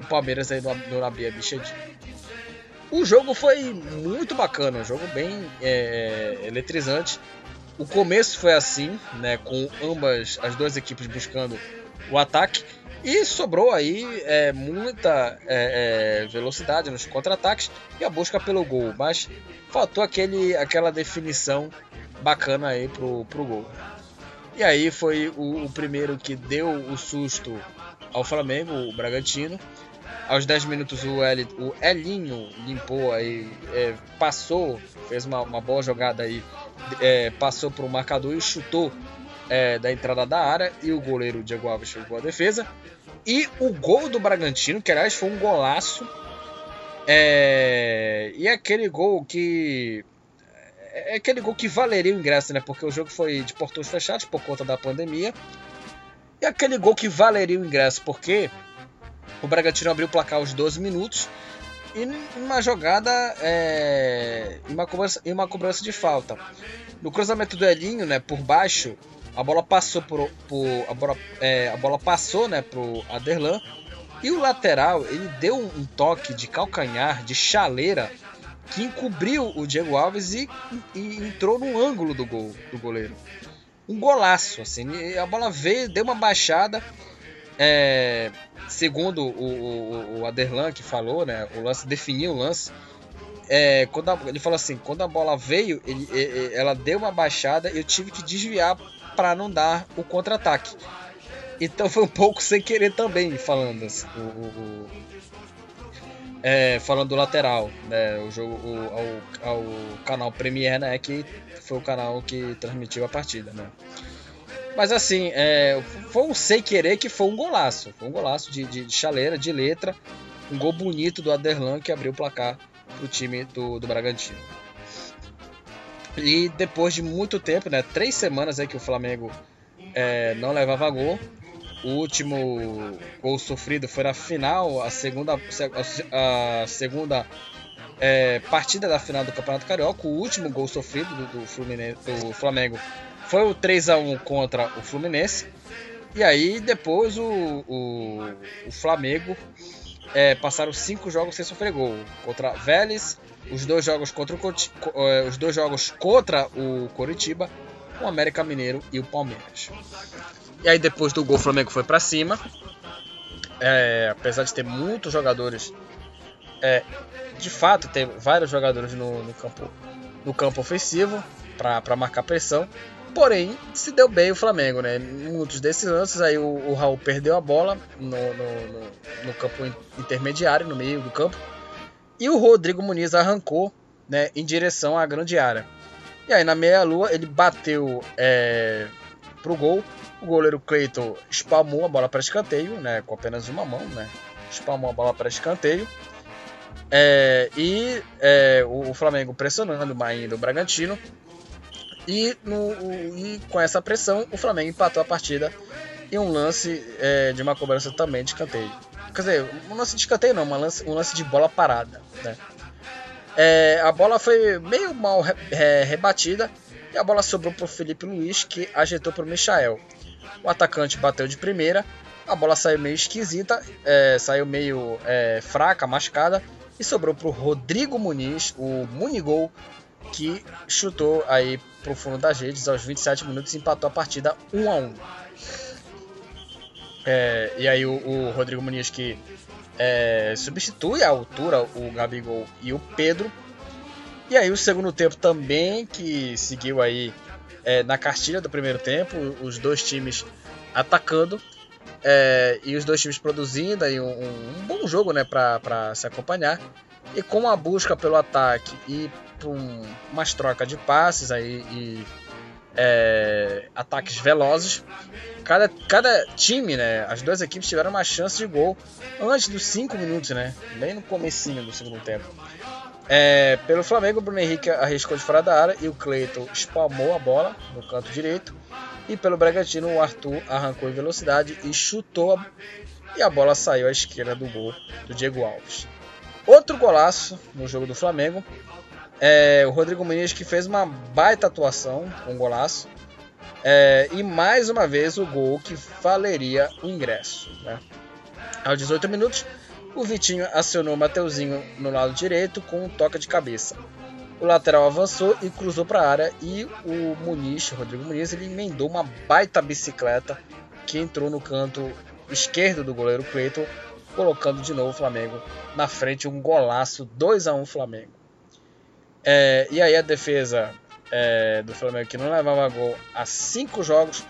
o, Palmeiras aí no, no Nabi Abichedi. O jogo foi muito bacana, um jogo bem é, é, eletrizante. O começo foi assim, né, com ambas as duas equipes buscando o ataque e sobrou aí é, muita é, é velocidade nos contra-ataques e a busca pelo gol, mas faltou aquele, aquela definição bacana aí pro, pro gol. E aí foi o, o primeiro que deu o susto ao Flamengo, o Bragantino. Aos 10 minutos o, El, o Elinho limpou aí, é, passou, fez uma, uma, boa jogada aí, é, passou para o marcador e chutou é, da entrada da área e o goleiro Diego Alves chegou a defesa. E o gol do Bragantino, que aliás foi um golaço, é, e aquele gol que é aquele gol que valeria o ingresso, né? Porque o jogo foi de portões fechados por conta da pandemia. E aquele gol que valeria o ingresso, porque o Bragantino abriu o placar aos 12 minutos e uma jogada é, em, uma cobrança, em uma cobrança de falta. No cruzamento do Elinho, né, por baixo, a bola passou por, por a bola, é, a bola passou, né, pro Aderlan E o lateral, ele deu um toque de calcanhar, de chaleira, que encobriu o Diego Alves e, e entrou no ângulo do gol do goleiro. Um golaço, assim. A bola veio, deu uma baixada. É, segundo o, o, o Aderlan que falou, né? O lance definiu o lance. É, quando a, ele falou assim, quando a bola veio, ele, ele, ela deu uma baixada, eu tive que desviar para não dar o contra-ataque. Então foi um pouco sem querer também, falando assim, o, o, é, falando do lateral, né, o jogo, o, ao, ao, canal Premier, né, que foi o canal que transmitiu a partida, né. Mas assim, é, foi um sem querer que foi um golaço, foi um golaço de, de, de chaleira, de letra, um gol bonito do Aderlan que abriu o placar pro time do, do Bragantino. E depois de muito tempo, né, três semanas aí que o Flamengo é, não levava gol, o último gol sofrido foi na final, a segunda, a segunda é, partida da final do Campeonato Carioca. O último gol sofrido do, do, do Flamengo foi o 3 a 1 contra o Fluminense. E aí depois o, o, o Flamengo é, passaram cinco jogos sem sofrer gol contra Vélez, os dois jogos contra o, é, os dois jogos contra o Coritiba, o América Mineiro e o Palmeiras. E aí depois do gol o Flamengo foi para cima. É, apesar de ter muitos jogadores, é, de fato tem vários jogadores no, no campo no campo ofensivo para marcar pressão. Porém, se deu bem o Flamengo, né? Muitos desses lances aí o, o Raul perdeu a bola no, no, no, no, campo intermediário, no meio do campo. E o Rodrigo Muniz arrancou né, em direção à grande área. E aí na meia-lua ele bateu é, pro gol o goleiro Cleiton espalmou a bola para escanteio, né, com apenas uma mão, né? Espalmou a bola para escanteio. É, e é, o, Flamengo pressionando ainda o Bragantino. E, no, e, com essa pressão, o Flamengo empatou a partida em um lance é, de uma cobrança também de escanteio. Quer dizer, um lance de escanteio não, um lance, um lance de bola parada. Né? É, a bola foi meio mal re, é, rebatida e a bola sobrou para o Felipe Luiz, que ajeitou para o Michael. O atacante bateu de primeira, a bola saiu meio esquisita, é, saiu meio é, fraca, machucada, e sobrou para o Rodrigo Muniz, o Munigol, que chutou aí para o fundo das redes aos 27 minutos e empatou a partida 1 a 1 é, E aí o, o, Rodrigo Muniz que é, substitui a altura o Gabigol e o Pedro. E aí o segundo tempo também que seguiu aí é, na cartilha do primeiro tempo, os dois times atacando é, e os dois times produzindo aí um, um bom jogo né, para se acompanhar. E com a busca pelo ataque e um, umas trocas de passes aí e é, ataques velozes, cada, cada time, né, as duas equipes tiveram uma chance de gol antes dos 5 minutos, né, bem no comecinho do segundo tempo. É, pelo Flamengo, o Bruno Henrique arriscou de fora da área e o Cleiton espalmou a bola no canto direito. E pelo Bragantino, o Arthur arrancou em velocidade e chutou a... e a bola saiu à esquerda do gol do Diego Alves. Outro golaço no jogo do Flamengo. É, o Rodrigo Muniz que fez uma baita atuação um golaço. É, e mais uma vez o gol que valeria o ingresso. Né? Aos 18 minutos, o Vitinho acionou o Mateuzinho no lado direito com um toque de cabeça. O lateral avançou e cruzou para a área e o Muniz, Rodrigo Muniz, ele emendou uma baita bicicleta que entrou no canto esquerdo do goleiro Cleiton, colocando de novo o Flamengo na frente, um golaço 2 a 1 Flamengo. É, e aí a defesa é, do Flamengo, que não levava gol há cinco jogos,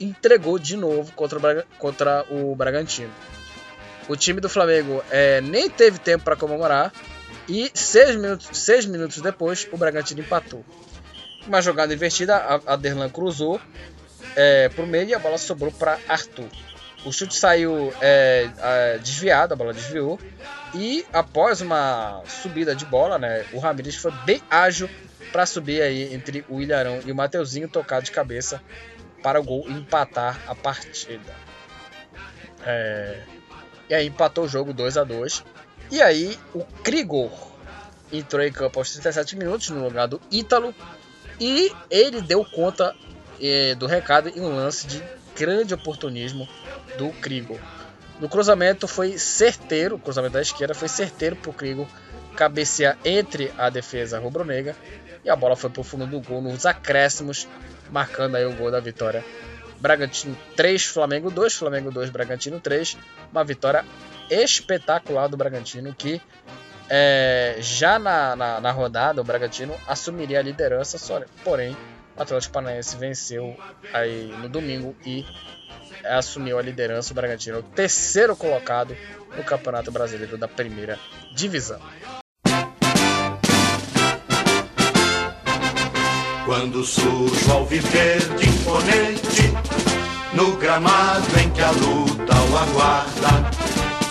entregou de novo contra o, Braga, contra o Bragantino. O time do Flamengo é, nem teve tempo para comemorar e seis minutos, seis minutos depois o Bragantino empatou. Uma jogada invertida, a, Derlan cruzou é, para o meio e a bola sobrou para Arthur. O chute saiu é, é, desviado, a bola desviou. E após uma subida de bola, né, o Ramires foi bem ágil para subir aí entre o Ilharão e o Mateuzinho, tocar de cabeça para o gol empatar a partida. É, e aí empatou o jogo 2 a 2 E aí o Krigor entrou em campo aos 37 minutos no lugar do Ítalo. E ele deu conta eh, do recado em um lance de grande oportunismo do Krigor. No cruzamento foi certeiro, o cruzamento da esquerda foi certeiro para o Crigo cabecear entre a defesa rubro-negra e a bola foi para o fundo do gol nos acréscimos, marcando aí o gol da vitória. Bragantino 3, Flamengo 2, Flamengo 2, Bragantino 3. Uma vitória espetacular do Bragantino que é, já na, na, na, rodada o Bragantino assumiria a liderança, só, porém o Atlético Paranaense venceu aí no domingo e assumiu a liderança. O Bragantino, o terceiro colocado no Campeonato Brasileiro da Primeira Divisão. Quando surge ao viver de imponente, no gramado em que a luta o aguarda,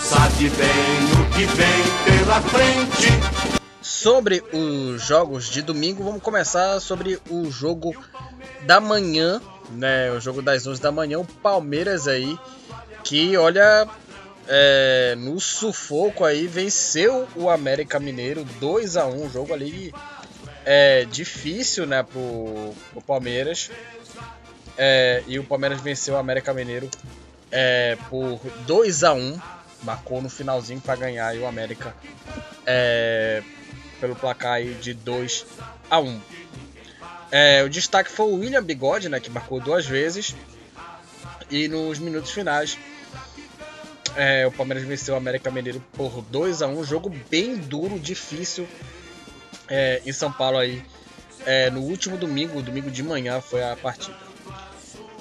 sabe bem o que vem pela frente. Sobre os jogos de domingo, vamos começar sobre o jogo da manhã né, o jogo das 11 da manhã, o Palmeiras aí, que olha, é, no sufoco aí, venceu o América Mineiro 2 a 1 jogo ali é, difícil, né, pro, pro Palmeiras. É, e o Palmeiras venceu o América Mineiro é, por 2 a 1 marcou no finalzinho para ganhar o América é, pelo placar de 2 a 1 é, o destaque foi o William Bigode, né, que marcou duas vezes. E nos minutos finais, é, o Palmeiras venceu o América Mineiro por 2 a 1 um jogo bem duro, difícil é, em São Paulo aí. É, no último domingo, domingo de manhã, foi a partida.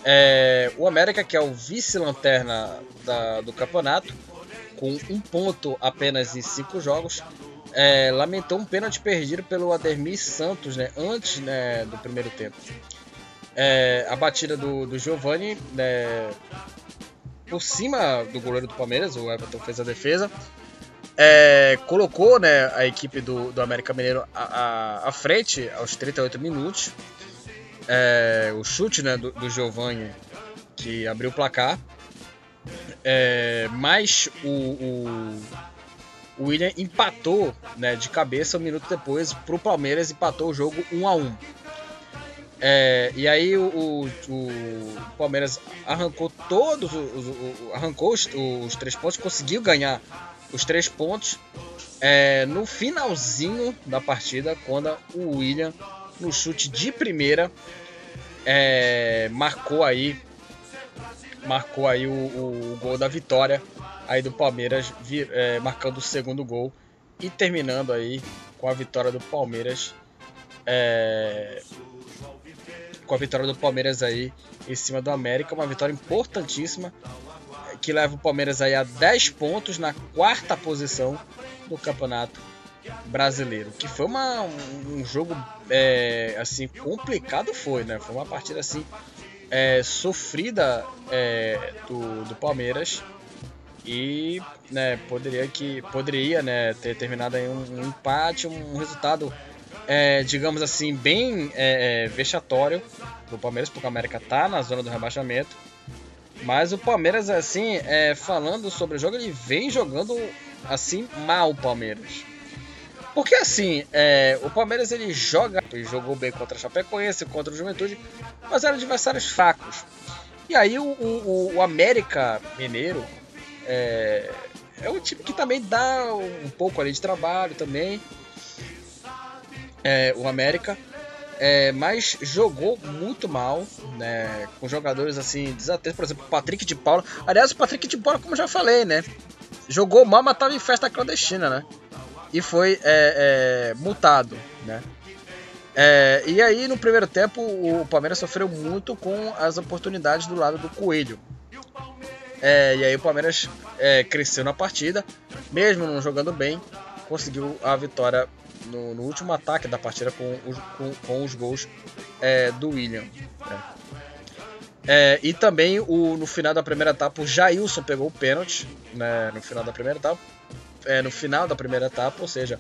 É, o América, que é o vice-lanterna do campeonato, com um ponto apenas em cinco jogos, é, lamentou um pênalti perdido pelo Ademir Santos né, antes né, do primeiro tempo. É, a batida do, do Giovanni né, por cima do goleiro do Palmeiras, o Everton fez a defesa. É, colocou né, a equipe do, do América Mineiro à, frente aos 38 minutos. É, o chute né, do, do Giovanni que abriu o placar. É, mas o, o, o William empatou né, de cabeça um minuto depois para o Palmeiras, empatou o jogo 1 a 1 é, e aí o, o, o, Palmeiras arrancou todos os, arrancou os, os, três pontos, conseguiu ganhar os três pontos é, no finalzinho da partida, quando o William, no chute de primeira, é, marcou aí marcou aí o, o, gol da vitória aí do Palmeiras, vir, é, marcando o segundo gol e terminando aí com a vitória do Palmeiras. É, com a vitória do Palmeiras aí em cima do América, uma vitória importantíssima que leva o Palmeiras aí a 10 pontos na quarta posição do campeonato brasileiro, que foi uma, um, um jogo é, assim complicado foi, né? Foi uma partida assim é, sofrida é, do, do Palmeiras e né, poderia que poderia né, ter terminado em um, um empate, um resultado é, digamos assim bem é, é vexatório do Palmeiras porque o América está na zona do rebaixamento. Mas o Palmeiras assim, é, falando sobre o jogo, ele vem jogando assim mal o Palmeiras. Porque assim, é, o Palmeiras ele joga, ele jogou bem contra a Chapecoense, contra o Juventude, mas eram adversários fracos. E aí o, o, o América Mineiro é, é um time que também dá um pouco ali de trabalho também. É, o América. É, mas jogou muito mal, né? Com jogadores assim, desatentos, por exemplo, o Patrick de Paula. Aliás, o Patrick de Paula, como já falei, né? Jogou mal, mas tava em festa clandestina, né? e foi é, é, multado, né? É, e aí no primeiro tempo o Palmeiras sofreu muito com as oportunidades do lado do Coelho. É, e aí o Palmeiras é, cresceu na partida, mesmo não jogando bem, conseguiu a vitória no, no último ataque da partida com os, com, com os gols é, do William. Né? É, e também o, no final da primeira etapa o Jailson pegou o pênalti né, no final da primeira etapa é, no final da primeira etapa, ou seja,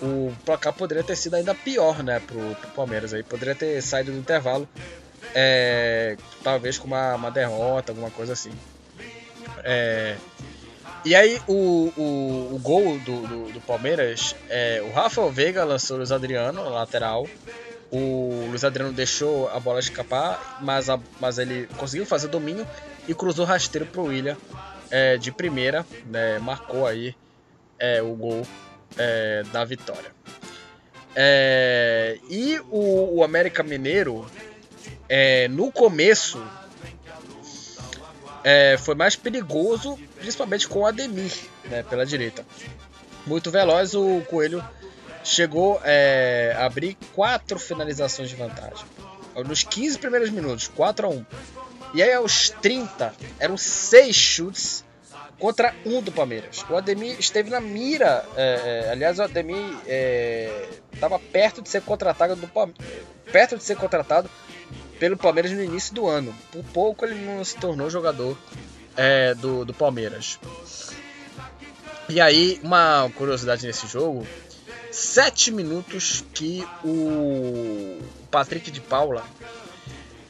o placar poderia ter sido ainda pior, né, pro Palmeiras aí, poderia ter saído do intervalo, é, talvez com uma, uma, derrota, alguma coisa assim. É, e aí o, o, o gol do, do, do, Palmeiras, é, o Rafael Veiga lançou o Luiz Adriano, lateral, o Luiz Adriano deixou a bola escapar, mas, a, mas ele conseguiu fazer domínio e cruzou rasteiro pro William é, de primeira, né, marcou aí é, o gol é, da vitória. É, e o, o, América Mineiro, é, no começo, é, foi mais perigoso, principalmente com o Ademir né, pela direita. Muito veloz, o Coelho chegou é, a abrir quatro finalizações de vantagem. Nos 15 primeiros minutos, 4 a 1. E aí aos 30, eram seis chutes contra um do Palmeiras. O Ademir esteve na mira. É, é, aliás, o Ademir estava é, perto de ser contratado do perto de ser contratado pelo Palmeiras no início do ano. Por pouco ele não se tornou jogador é, do, do Palmeiras. E aí, uma curiosidade nesse jogo: sete minutos que o Patrick de Paula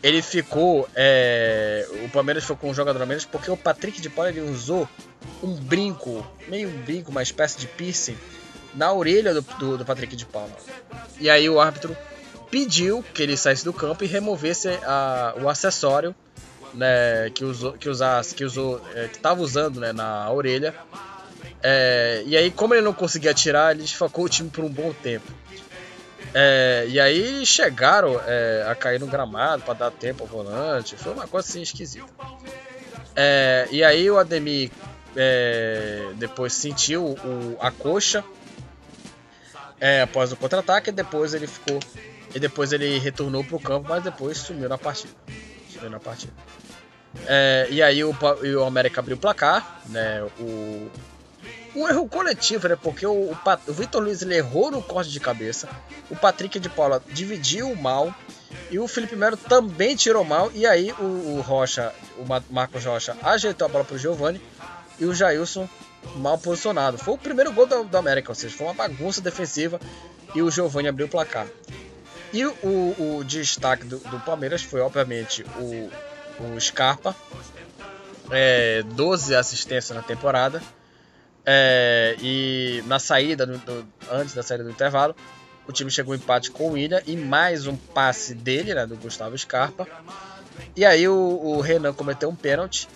ele ficou. É, o Palmeiras ficou com um jogador menos porque o Patrick de Paula ele usou um brinco, meio um brinco, uma espécie de piercing, na orelha do, do, do Patrick de Paula. E aí o árbitro pediu que ele saísse do campo e removesse a, o acessório né, que usou, que usasse, que usou, é, que estava usando né, na orelha. É, e aí, como ele não conseguia tirar, ele desfacou o time por um bom tempo. É, e aí chegaram é, a cair no gramado para dar tempo ao volante. Foi uma coisa assim esquisita. É, e aí o Ademir é, depois sentiu o, a coxa após o contra-ataque. Depois ele ficou. E depois ele retornou para o campo, mas depois sumiu na partida. Sumiu na partida. É, e aí o, o América abriu o placar. Né, o, um erro coletivo, né? Porque o, o, Vitor Luiz ele errou no corte de cabeça, o Patrick de Paula dividiu mal e o Felipe Melo também tirou mal. E aí o, o Rocha, o Marcos Rocha, ajeitou a bola para o Giovani e o Jailson mal posicionado. Foi o primeiro gol do, do América, ou seja, foi uma bagunça defensiva e o Giovani abriu o placar. E o, o destaque do, do, Palmeiras foi, obviamente, o, o Scarpa, é, 12 assistências na temporada. É, e na saída, do, do, antes da saída do intervalo, o time chegou em empate com o William e mais um passe dele, né, do Gustavo Scarpa. E aí o, o Renan cometeu um pênalti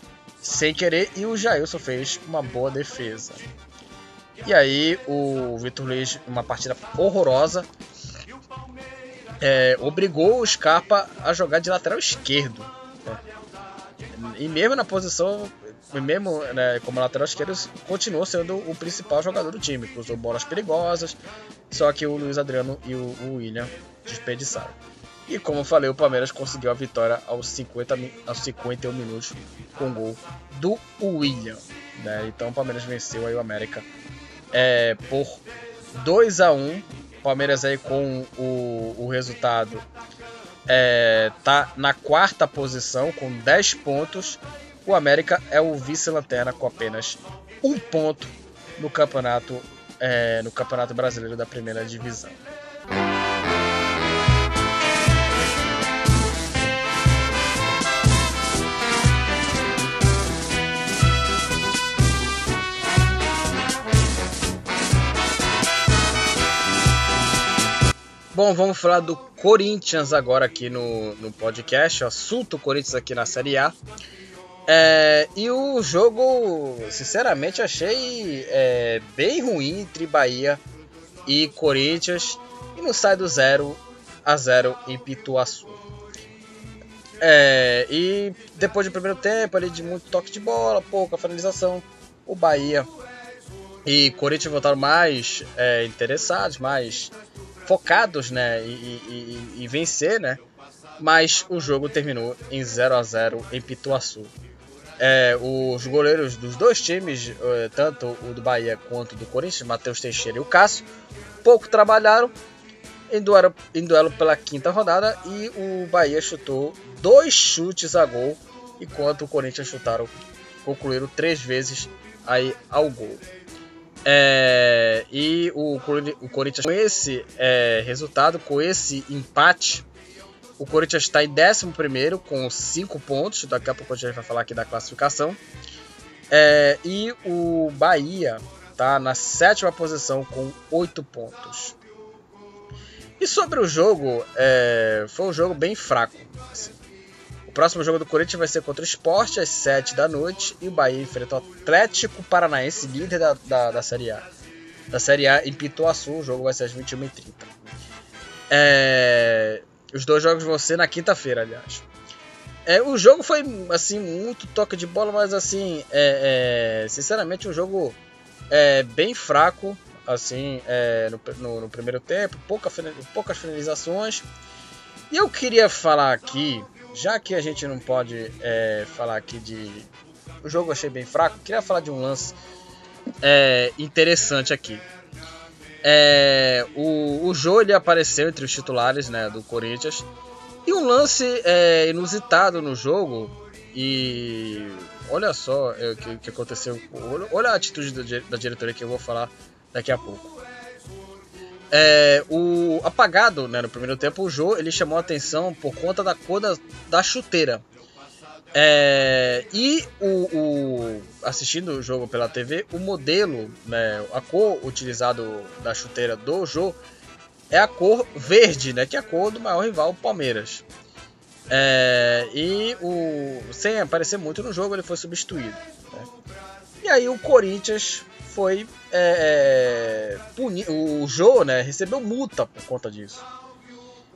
sem querer e o Jailson fez uma boa defesa. E aí o Vitor Luiz, uma partida horrorosa, é, obrigou o Scarpa a jogar de lateral esquerdo. Né? E mesmo na posição mesmo né, como lateral esquerdo, continuou sendo o principal jogador do time. Cruzou bolas perigosas, só que o Luiz Adriano e o, o William desperdiçaram. E como eu falei, o Palmeiras conseguiu a vitória aos, 50, aos 51 minutos com o gol do William. Né? Então o Palmeiras venceu aí o América é, por 2 a 1 Palmeiras aí com o, o resultado é, tá na quarta posição com 10 pontos o América é o vice-lanterna com apenas um ponto no campeonato, é, no campeonato brasileiro da primeira divisão. Bom, vamos falar do Corinthians agora aqui no, no podcast. O assunto Corinthians aqui na Série A. É, e o jogo, sinceramente, achei é, bem ruim entre Bahia e Corinthians. E não sai do 0 a 0 em Pituaçu. É, e depois do primeiro tempo, ali de muito toque de bola, pouca finalização, o Bahia e Corinthians voltaram mais é, interessados, mais focados né, e, e, e vencer, né? Mas o jogo terminou em 0 a 0 em Pituaçu é, os goleiros dos dois times, é, tanto o do Bahia quanto do Corinthians, Matheus Teixeira e o Cássio, pouco trabalharam em duelo, em duelo pela quinta rodada e o Bahia chutou dois chutes a gol, enquanto o Corinthians chutaram, concluíram três vezes aí ao gol. É, e o, o, Corinthians com esse é, resultado, com esse empate, o Corinthians está em 11 com 5 pontos. Daqui a pouco a gente vai falar aqui da classificação. É, e o Bahia está na sétima posição com 8 pontos. E sobre o jogo, é, foi um jogo bem fraco. Assim. O próximo jogo do Corinthians vai ser contra o Sport às 7 da noite e o Bahia enfrenta o Atlético Paranaense, líder da, da, da Série A. Da Série A em Pituaçu, o jogo vai ser às 21h30. É... Os dois jogos vão ser na quinta-feira, aliás. É, o jogo foi assim muito toque de bola, mas assim, é, é, sinceramente um jogo é, bem fraco, assim, é, no, no, no, primeiro tempo, pouca, poucas finalizações. E eu queria falar aqui, já que a gente não pode é, falar aqui de o jogo eu achei bem fraco, queria falar de um lance é, interessante aqui. É, o, o Jô ele apareceu entre os titulares né, do Corinthians e um lance é, inusitado no jogo. E olha só é, o que, que, aconteceu. Olha a atitude da, da, diretoria que eu vou falar daqui a pouco. É, o apagado né, no primeiro tempo, o Jô ele chamou a atenção por conta da cor da, da chuteira. É, e o, o, assistindo o jogo pela TV, o modelo, né, a cor utilizado da chuteira do Jô é a cor verde, né? Que é a cor do maior rival, Palmeiras. É, e o, sem aparecer muito no jogo, ele foi substituído. Né? E aí o Corinthians foi é, é puni, o Jô, né? Recebeu multa por conta disso.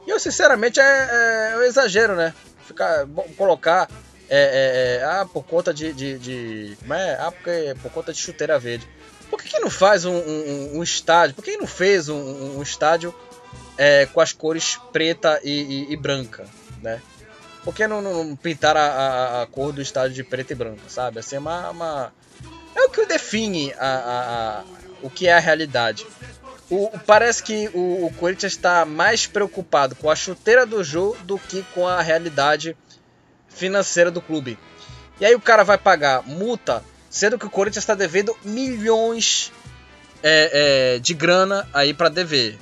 E eu sinceramente é, é, exagero, né? Ficar colocar é, é, é, ah, por conta de, de, de, como é? Ah, porque por conta de chuteira verde. Por que, que não faz um, um, um estádio? Por que, não fez um, um estádio com as cores preta e, e, e, branca, né? Por que não, não pintar a, a, a, cor do estádio de preta e branca, sabe? Assim, é uma, uma... É o que define a, a, o que é a realidade. O, parece que o, o Corinthians está mais preocupado com a chuteira do jogo do que com a realidade financeira do clube. E aí o cara vai pagar multa sendo que o Corinthians está devendo milhões é, é, de grana aí para dever.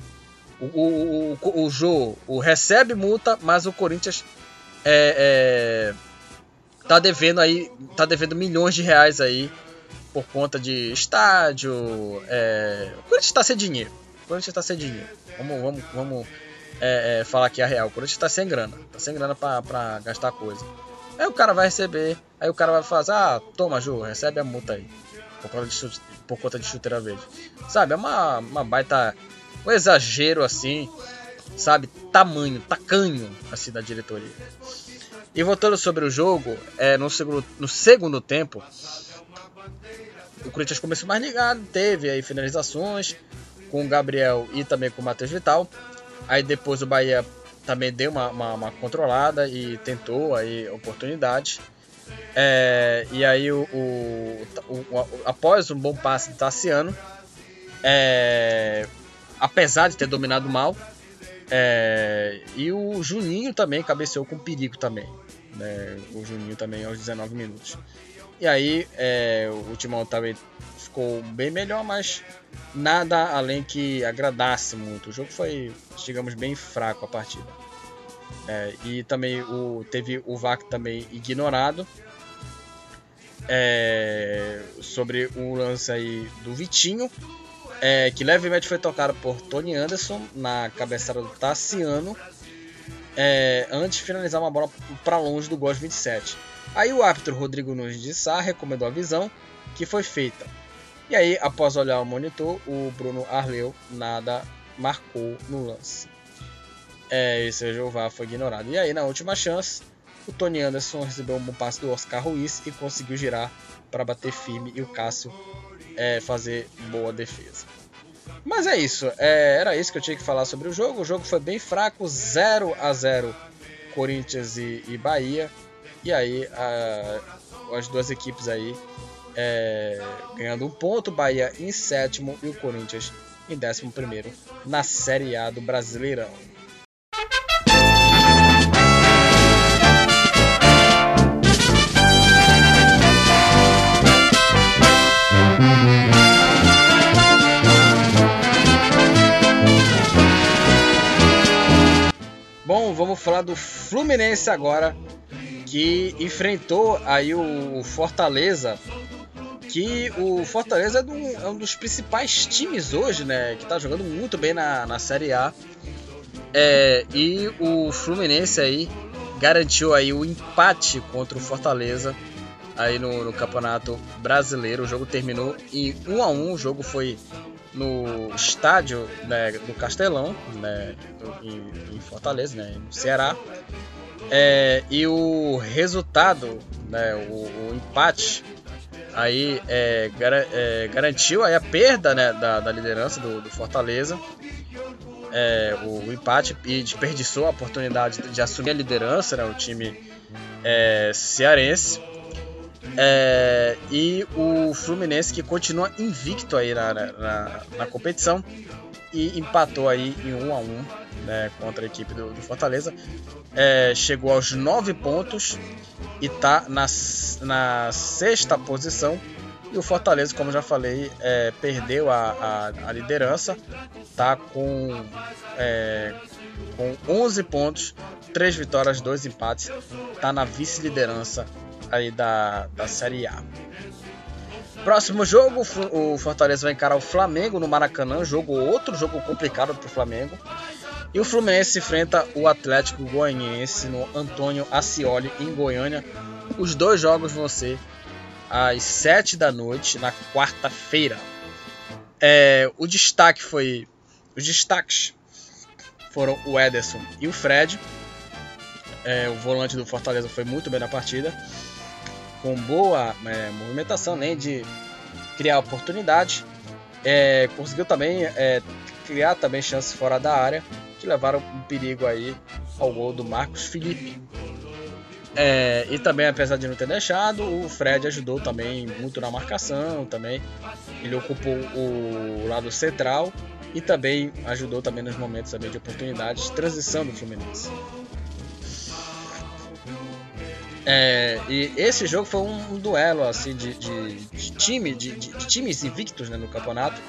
O, o, o, o Jô o recebe multa, mas o Corinthians é, é, tá devendo aí, tá devendo milhões de reais aí por conta de estádio. É, o Corinthians está sem dinheiro. O Corinthians está sem dinheiro. Vamos, vamos, vamos é, é, falar aqui a real. O Corinthians está sem grana, tá sem grana para gastar coisa. Aí o cara vai receber, aí o cara vai fazer, ah, toma, Ju, recebe a multa aí. Por conta de, chute, por conta de chuteira verde. Sabe, é uma, uma baita. Um exagero assim, sabe? Tamanho, tacanho assim da diretoria. E voltando sobre o jogo, é, no, segundo, no segundo tempo, o Corinthians começou mais ligado, teve aí finalizações com o Gabriel e também com o Matheus Vital. Aí depois o Bahia também deu uma, uma, uma controlada e tentou aí oportunidade. É, e aí o, o, o, após um bom passe de Tassiano, é, apesar de ter dominado mal, é, e o Juninho também cabeceou com perigo também. Né, o Juninho também aos 19 minutos. E aí é, o Timão também ficou bem melhor, mas nada além que agradasse muito. O jogo foi, digamos, bem fraco a partida. É, e também o, teve o VAC também ignorado. É, sobre o lance aí do Vitinho, é, que levemente foi tocado por Tony Anderson na cabeçada do Tassiano, é, antes de finalizar uma bola para longe do gol 27. Aí o árbitro Rodrigo Nunes de Sá recomendou a visão, que foi feita. E aí, após olhar o monitor, o Bruno Arleu nada marcou no lance. É, esse o VAR foi ignorado. E aí, na última chance, o Tony Anderson recebeu um passe do Oscar Ruiz e conseguiu girar para bater firme e o Cássio é, fazer boa defesa. Mas é isso, é, era isso que eu tinha que falar sobre o jogo. O jogo foi bem fraco, 0 a 0 Corinthians e, e Bahia. E aí a, as duas equipes aí é, ganhando um ponto, Bahia em sétimo e o Corinthians em décimo primeiro na Série A do Brasileirão. Bom, vamos falar do Fluminense agora, que enfrentou aí o Fortaleza que o Fortaleza é, um, é um dos principais times hoje, né? Que tá jogando muito bem na, na Série A. É, e o Fluminense aí garantiu aí o empate contra o Fortaleza aí no, no Campeonato Brasileiro. O jogo terminou em 1 a 1 O jogo foi no estádio né, do Castelão, né, em, em, Fortaleza, né, no Ceará. É, e o resultado, né, o, o empate, aí é, gar, é, garantiu aí a perda né, da, da liderança do, do Fortaleza. É, o, o, empate e desperdiçou a oportunidade de, de assumir a liderança, né, o time é, cearense. É, e o Fluminense que continua invicto aí na, na, na, competição e empatou aí em 1 a 1 né, contra a equipe do, do Fortaleza. É, chegou aos 9 pontos e está na, na sexta posição. E o Fortaleza, como já falei, é, perdeu a, a, a, liderança, tá com, é, com 11 pontos, 3 vitórias, 2 empates, tá na vice-liderança aí da, da Série A. Próximo jogo, o Fortaleza vai encarar o Flamengo no Maracanã, jogo outro jogo complicado para o Flamengo. E o Fluminense enfrenta o Atlético Goianiense no Antônio Ascioli em Goiânia. Os dois jogos vão ser às 7 da noite na quarta-feira. É, o destaque foi os destaques foram o Ederson e o Fred. É, o volante do Fortaleza foi muito bem na partida com boa é, movimentação, nem de criar oportunidade. É, conseguiu também é, criar também chances fora da área que levaram um perigo aí ao gol do Marcos Felipe. É, e também, apesar de não ter deixado, o Fred ajudou também muito na marcação, também ele ocupou o lado central e também ajudou também nos momentos também de oportunidade de transição do Fluminense. É, e esse jogo foi um, duelo assim de, de, de time, de, de, times invictos né, no campeonato.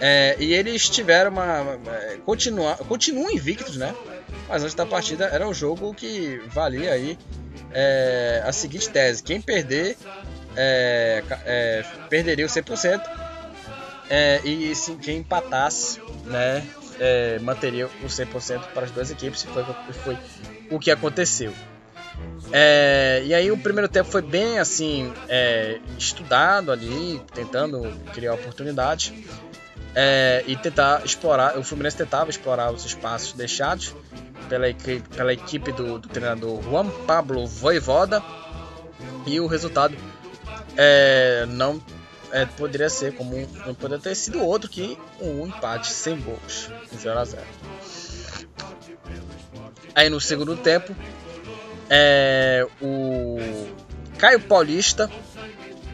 É, e eles tiveram uma. uma é, continua, continuam invictos, né? Mas antes da partida era um jogo que valia aí é, a seguinte tese: quem perder é, é, perderia o 100%, é, e sim, quem empatasse, né? manteria o 100% para as duas equipes. Foi, foi o que aconteceu. É, e aí o primeiro tempo foi bem assim é, estudado ali, tentando criar oportunidade é, e tentar explorar. O Fluminense tentava explorar os espaços deixados pela equipe, pela equipe do, do treinador Juan Pablo Voivoda e o resultado é, não é, poderia ser como não poderia ter sido outro que um empate sem gols, 0 a 0. Aí no segundo tempo é, o Caio Paulista,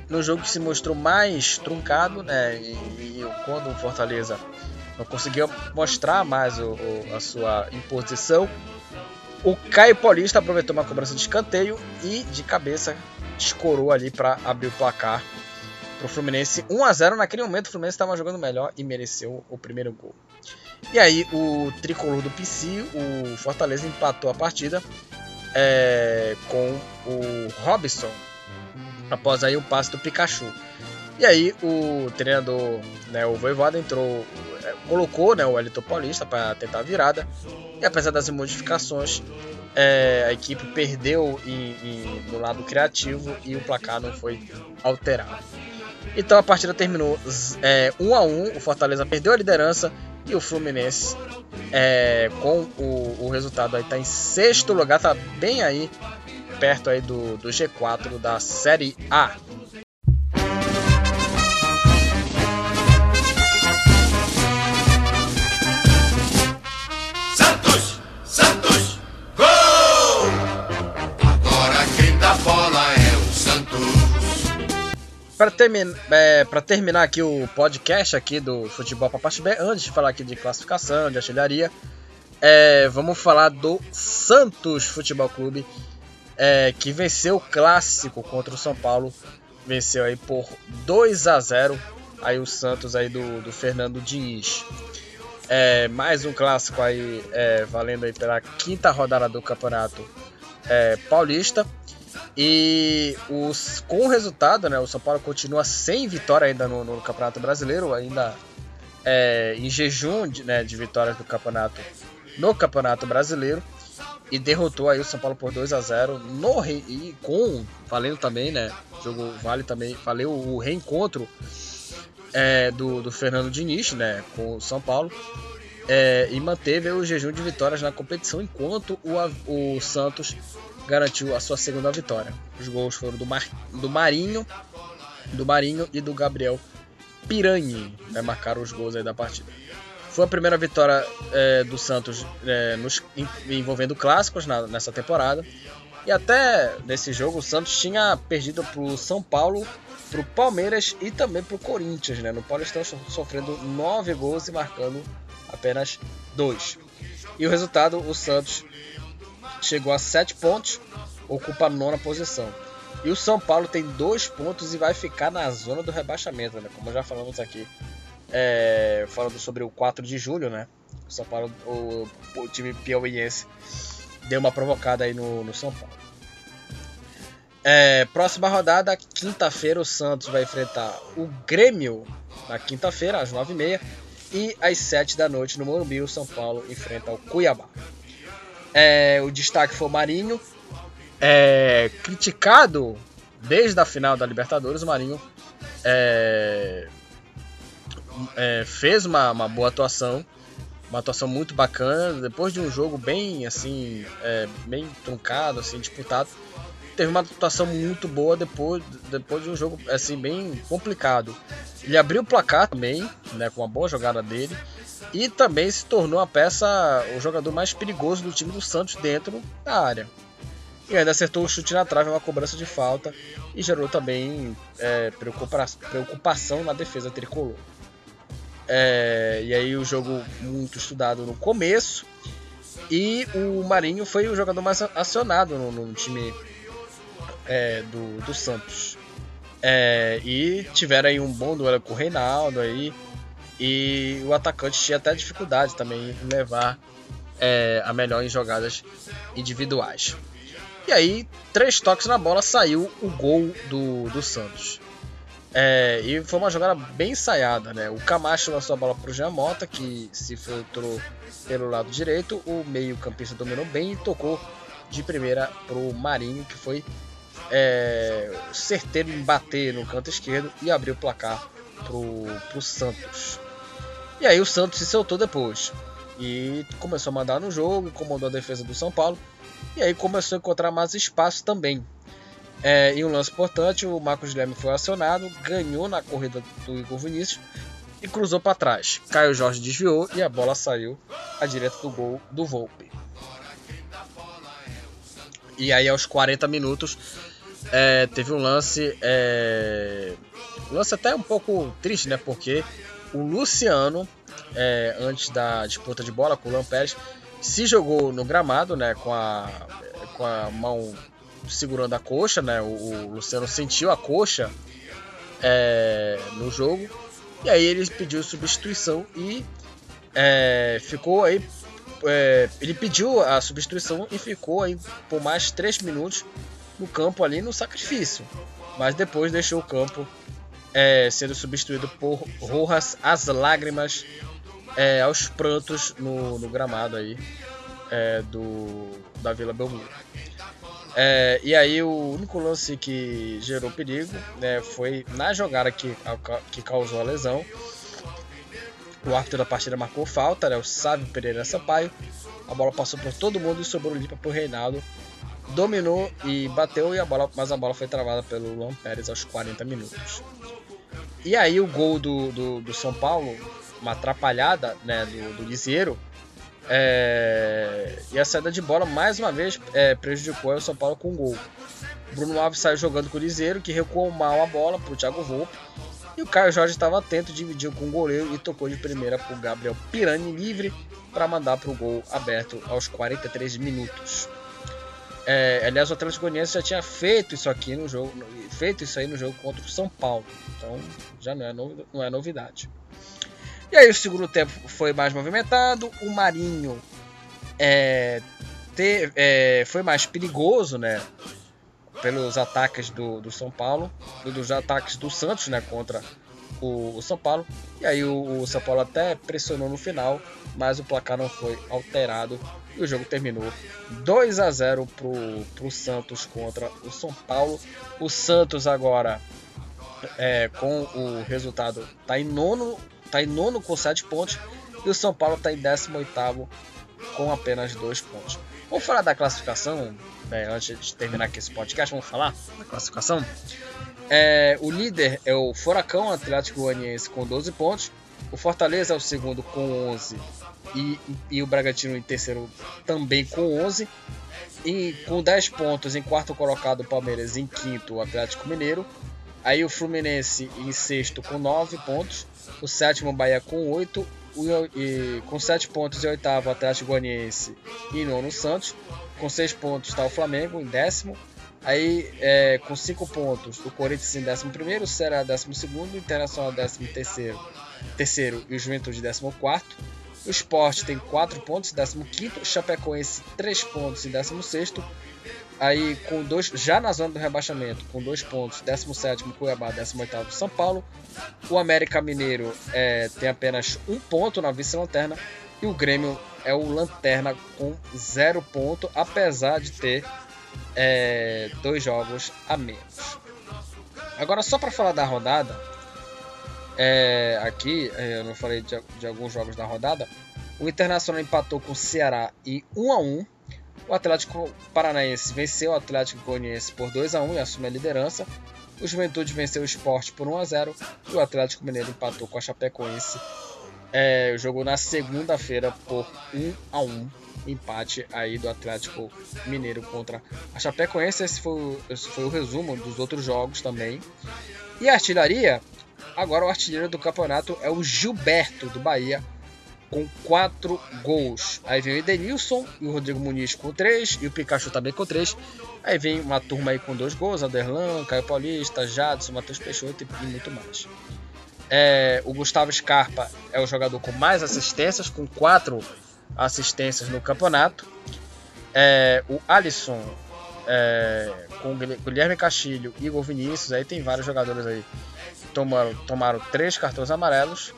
no jogo que se mostrou mais truncado, né? E, e quando o Fortaleza não conseguiu mostrar mais o, o, a sua imposição, o Caio Paulista aproveitou uma cobrança de escanteio e de cabeça escorou ali para abrir o placar para o Fluminense 1 a 0 Naquele momento o Fluminense estava jogando melhor e mereceu o primeiro gol. E aí o tricolor do PC, o Fortaleza empatou a partida é, com o Robson após aí o passe do Pikachu. E aí o treinador, né, o Voivoda entrou, é, colocou né, o Elton Paulista para tentar a virada. E apesar das modificações, é, a equipe perdeu no lado criativo e o placar não foi alterado. Então a partida terminou é, 1 a 1 o Fortaleza perdeu a liderança e o Fluminense, é, com o, o resultado aí, tá em sexto lugar, tá bem aí, perto aí do, do G4 da Série A. Para é, terminar aqui o podcast aqui do Futebol B, antes de falar aqui de classificação, de artilharia, é, vamos falar do Santos Futebol Clube, é, que venceu o clássico contra o São Paulo, venceu aí por 2 a 0 aí o Santos aí do, do Fernando Diniz. É, mais um clássico aí é, valendo aí pela quinta rodada do Campeonato é, Paulista. E os, com o resultado, né, o São Paulo continua sem vitória ainda no, no Campeonato Brasileiro, ainda é, em jejum de, né, de vitórias do campeonato no Campeonato Brasileiro. e derrotou aí o São Paulo por 2 a 0 no e com valendo também, né? Jogo vale também, valeu o reencontro é, do, do Fernando Diniz, né, com o São Paulo. É, e manteve o jejum de vitórias na competição enquanto o, o Santos garantiu a sua segunda vitória. Os gols foram do, Mar, do Marinho, do Marinho e do Gabriel Piranha, né, marcaram os gols aí da partida. Foi a primeira vitória é, do Santos é, nos, envolvendo clássicos na, nessa temporada. E até nesse jogo o Santos tinha perdido para o São Paulo, para o Palmeiras e também para o Corinthians. Né? No Paulistão sofrendo nove gols e marcando apenas dois. E o resultado, o Santos chegou a sete pontos, ocupa a nona posição. E o São Paulo tem dois pontos e vai ficar na zona do rebaixamento, né? Como já falamos aqui é, falando sobre o 4 de julho, né? O São Paulo, o, o time piauiense deu uma provocada aí no, no São Paulo. É, próxima rodada, quinta-feira, o Santos vai enfrentar o Grêmio na quinta-feira, às 9h30. E às 7 da noite, no Morumbi, o São Paulo enfrenta o Cuiabá. É, o destaque foi o Marinho. É, criticado desde a final da Libertadores, o Marinho é, é, fez uma, uma, boa atuação, uma atuação muito bacana. Depois de um jogo bem assim, é, bem truncado, assim, disputado, teve uma atuação muito boa depois, depois de um jogo assim bem complicado. Ele abriu o placar também, né, com uma boa jogada dele. E também se tornou a peça, o jogador mais perigoso do time do Santos dentro da área. E ainda acertou o chute na trave, uma cobrança de falta. E gerou também é, preocupação na defesa tricolor. É, e aí o jogo muito estudado no começo. E o Marinho foi o jogador mais acionado no, no time é, do, do Santos. É, e tiveram aí um bom duelo com o Reinaldo aí. E o atacante tinha até dificuldade também em levar é, a melhor em jogadas individuais. E aí, três toques na bola, saiu o gol do, do Santos. É, e foi uma jogada bem ensaiada, né? O Camacho lançou a bola para o Jean Mota, que se filtrou pelo lado direito. O meio-campista dominou bem e tocou de primeira para o Marinho, que foi é, certeiro em bater no canto esquerdo e abrir o placar para o Santos. E aí o Santos se soltou depois e começou a mandar no jogo, incomodou a defesa do São Paulo e aí começou a encontrar mais espaço também. É, em um lance importante, o Marcos Guilherme foi acionado, ganhou na corrida do Igor Vinícius e cruzou para trás. Caio Jorge desviou e a bola saiu à direita do gol do Volpe. E aí, aos 40 minutos, é, teve um lance. É, lance até um pouco triste, né? Porque o Luciano, é, antes da disputa de bola com o Lampérez, se jogou no gramado, né? Com a, com a mão segurando a coxa, né? O, o Luciano sentiu a coxa é, no jogo. E aí ele pediu substituição e é, ficou aí. É, ele pediu a substituição e ficou aí por mais 3 minutos no campo ali no sacrifício. Mas depois deixou o campo é, sendo substituído por Rojas às lágrimas, é, aos prantos no, no gramado aí é, do, da Vila Belmiro. É, e aí o único lance que gerou perigo né, foi na jogada que, que causou a lesão. O árbitro da partida marcou falta, né, o Sávio Pereira Sampaio. A bola passou por todo mundo e sobrou limpa para o Reinaldo. Dominou e bateu, e a bola, mas a bola foi travada pelo Luan Pérez aos 40 minutos. E aí o gol do, do, do São Paulo, uma atrapalhada né, do, do Lisieiro, é... E a saída de bola, mais uma vez, é, prejudicou o São Paulo com um gol. Bruno Alves saiu jogando com o Liseiro, que recuou mal a bola para o Thiago Volpe. E o Caio Jorge estava atento, dividiu com o goleiro e tocou de primeira para o Gabriel Pirani livre para mandar para o gol aberto aos 43 minutos. É, aliás, o Atlético Goianiense já tinha feito isso aqui no jogo, feito isso aí no jogo contra o São Paulo. Então já não é, no, não é novidade. E aí o segundo tempo foi mais movimentado, o Marinho é, é, foi mais perigoso, né? Pelos ataques do, do São Paulo, dos ataques do Santos, né? Contra o, São Paulo. E aí o, São Paulo até pressionou no final, mas o placar não foi alterado e o jogo terminou 2 a 0 pro, pro Santos contra o São Paulo. O Santos agora é, com o resultado tá em nono, tá em nono com 7 pontos e o São Paulo está em 18 com apenas 2 pontos. Vamos falar da classificação, né, antes de terminar aqui esse podcast, vamos falar da classificação. É, o líder é o Furacão Atlético Goianiense com 12 pontos. O Fortaleza é o segundo com 11 e, e o Bragantino em terceiro também com 11. E com 10 pontos em quarto colocado o Palmeiras, em quinto o Atlético Mineiro. Aí o Fluminense em sexto com 9 pontos. O sétimo Bahia com 8. O, e, com 7 pontos em oitavo o Atlético Goianiense e nono Santos. Com 6 pontos está o Flamengo em décimo. Aí, é, com 5 pontos, o Corinthians em 11, o Ceará 12, o Internacional 13 terceiro e o Juventude 14. O Sport tem 4 pontos, 15. O Chapecoense 3 pontos e 16. Aí, com dois, já na zona do rebaixamento, com 2 pontos, 17 Cuiabá, 18 São Paulo. O América Mineiro é, tem apenas 1 um ponto na vice-lanterna. E o Grêmio é o lanterna com 0 ponto, apesar de ter é, dois jogos a menos. Agora, só para falar da rodada, é, aqui é, eu não falei de, de, alguns jogos da rodada. O Internacional empatou com o Ceará e 1 a 1. O Atlético Paranaense venceu o Atlético Goianiense por 2 a 1 e assume a liderança. O Juventude venceu o Sport por 1 a 0 e o Atlético Mineiro empatou com a Chapecoense. É, jogou na segunda-feira por 1 a 1 empate aí do Atlético Mineiro contra a Chapecoense. Esse foi, esse foi o resumo dos outros jogos também. E a artilharia, agora o artilheiro do campeonato é o Gilberto do Bahia, com 4 gols. Aí vem o Edenilson e o Rodrigo Muniz com 3 e o Pikachu também com 3. Aí vem uma turma aí com 2 gols, Aderlan, Caio Paulista, Jadson, Matheus Peixoto e muito mais. É, o Gustavo Scarpa é o jogador com mais assistências, com 4 assistências no campeonato. É, o Alisson é, com Guilherme Castilho e Igor Vinícius, aí tem vários jogadores aí tomaram, tomaram três cartões amarelos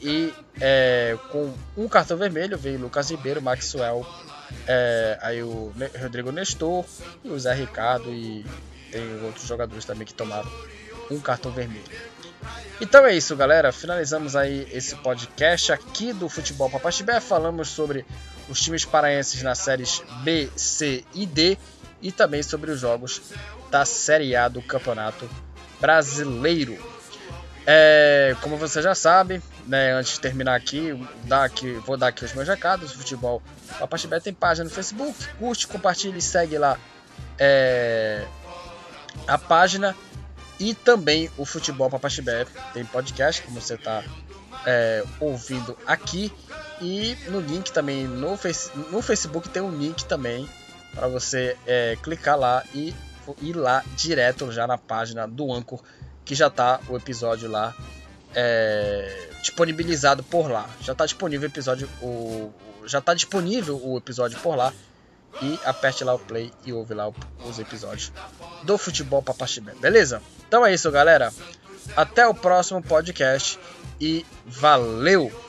e é, com um cartão vermelho veio Lucas Ribeiro, Maxwell, é, aí o Rodrigo Nestor e o Zé Ricardo e tem outros jogadores também que tomaram um cartão vermelho. Então é isso, galera. Finalizamos aí esse podcast aqui do Futebol Papaxibé. Falamos sobre os times paraenses nas séries B, C e D e também sobre os jogos da Série A do Campeonato Brasileiro. É, como você já sabe, né, antes de terminar aqui, dar aqui, vou dar aqui os meus recados. O Futebol Papaxibé tem página no Facebook. Curte, compartilhe segue lá é, a página. E também o Futebol Papaxibé tem podcast, como você está é, ouvindo aqui. E no link também, no, face, no Facebook tem um link também para você é, clicar lá e ir lá direto já na página do Anchor, que já está o episódio lá é, disponibilizado por lá. Já está disponível o episódio, o, já está disponível o episódio por lá e aperte lá o play e ouve lá os episódios do Futebol Papaxibé, beleza? Então é isso, galera. Até o próximo podcast e valeu!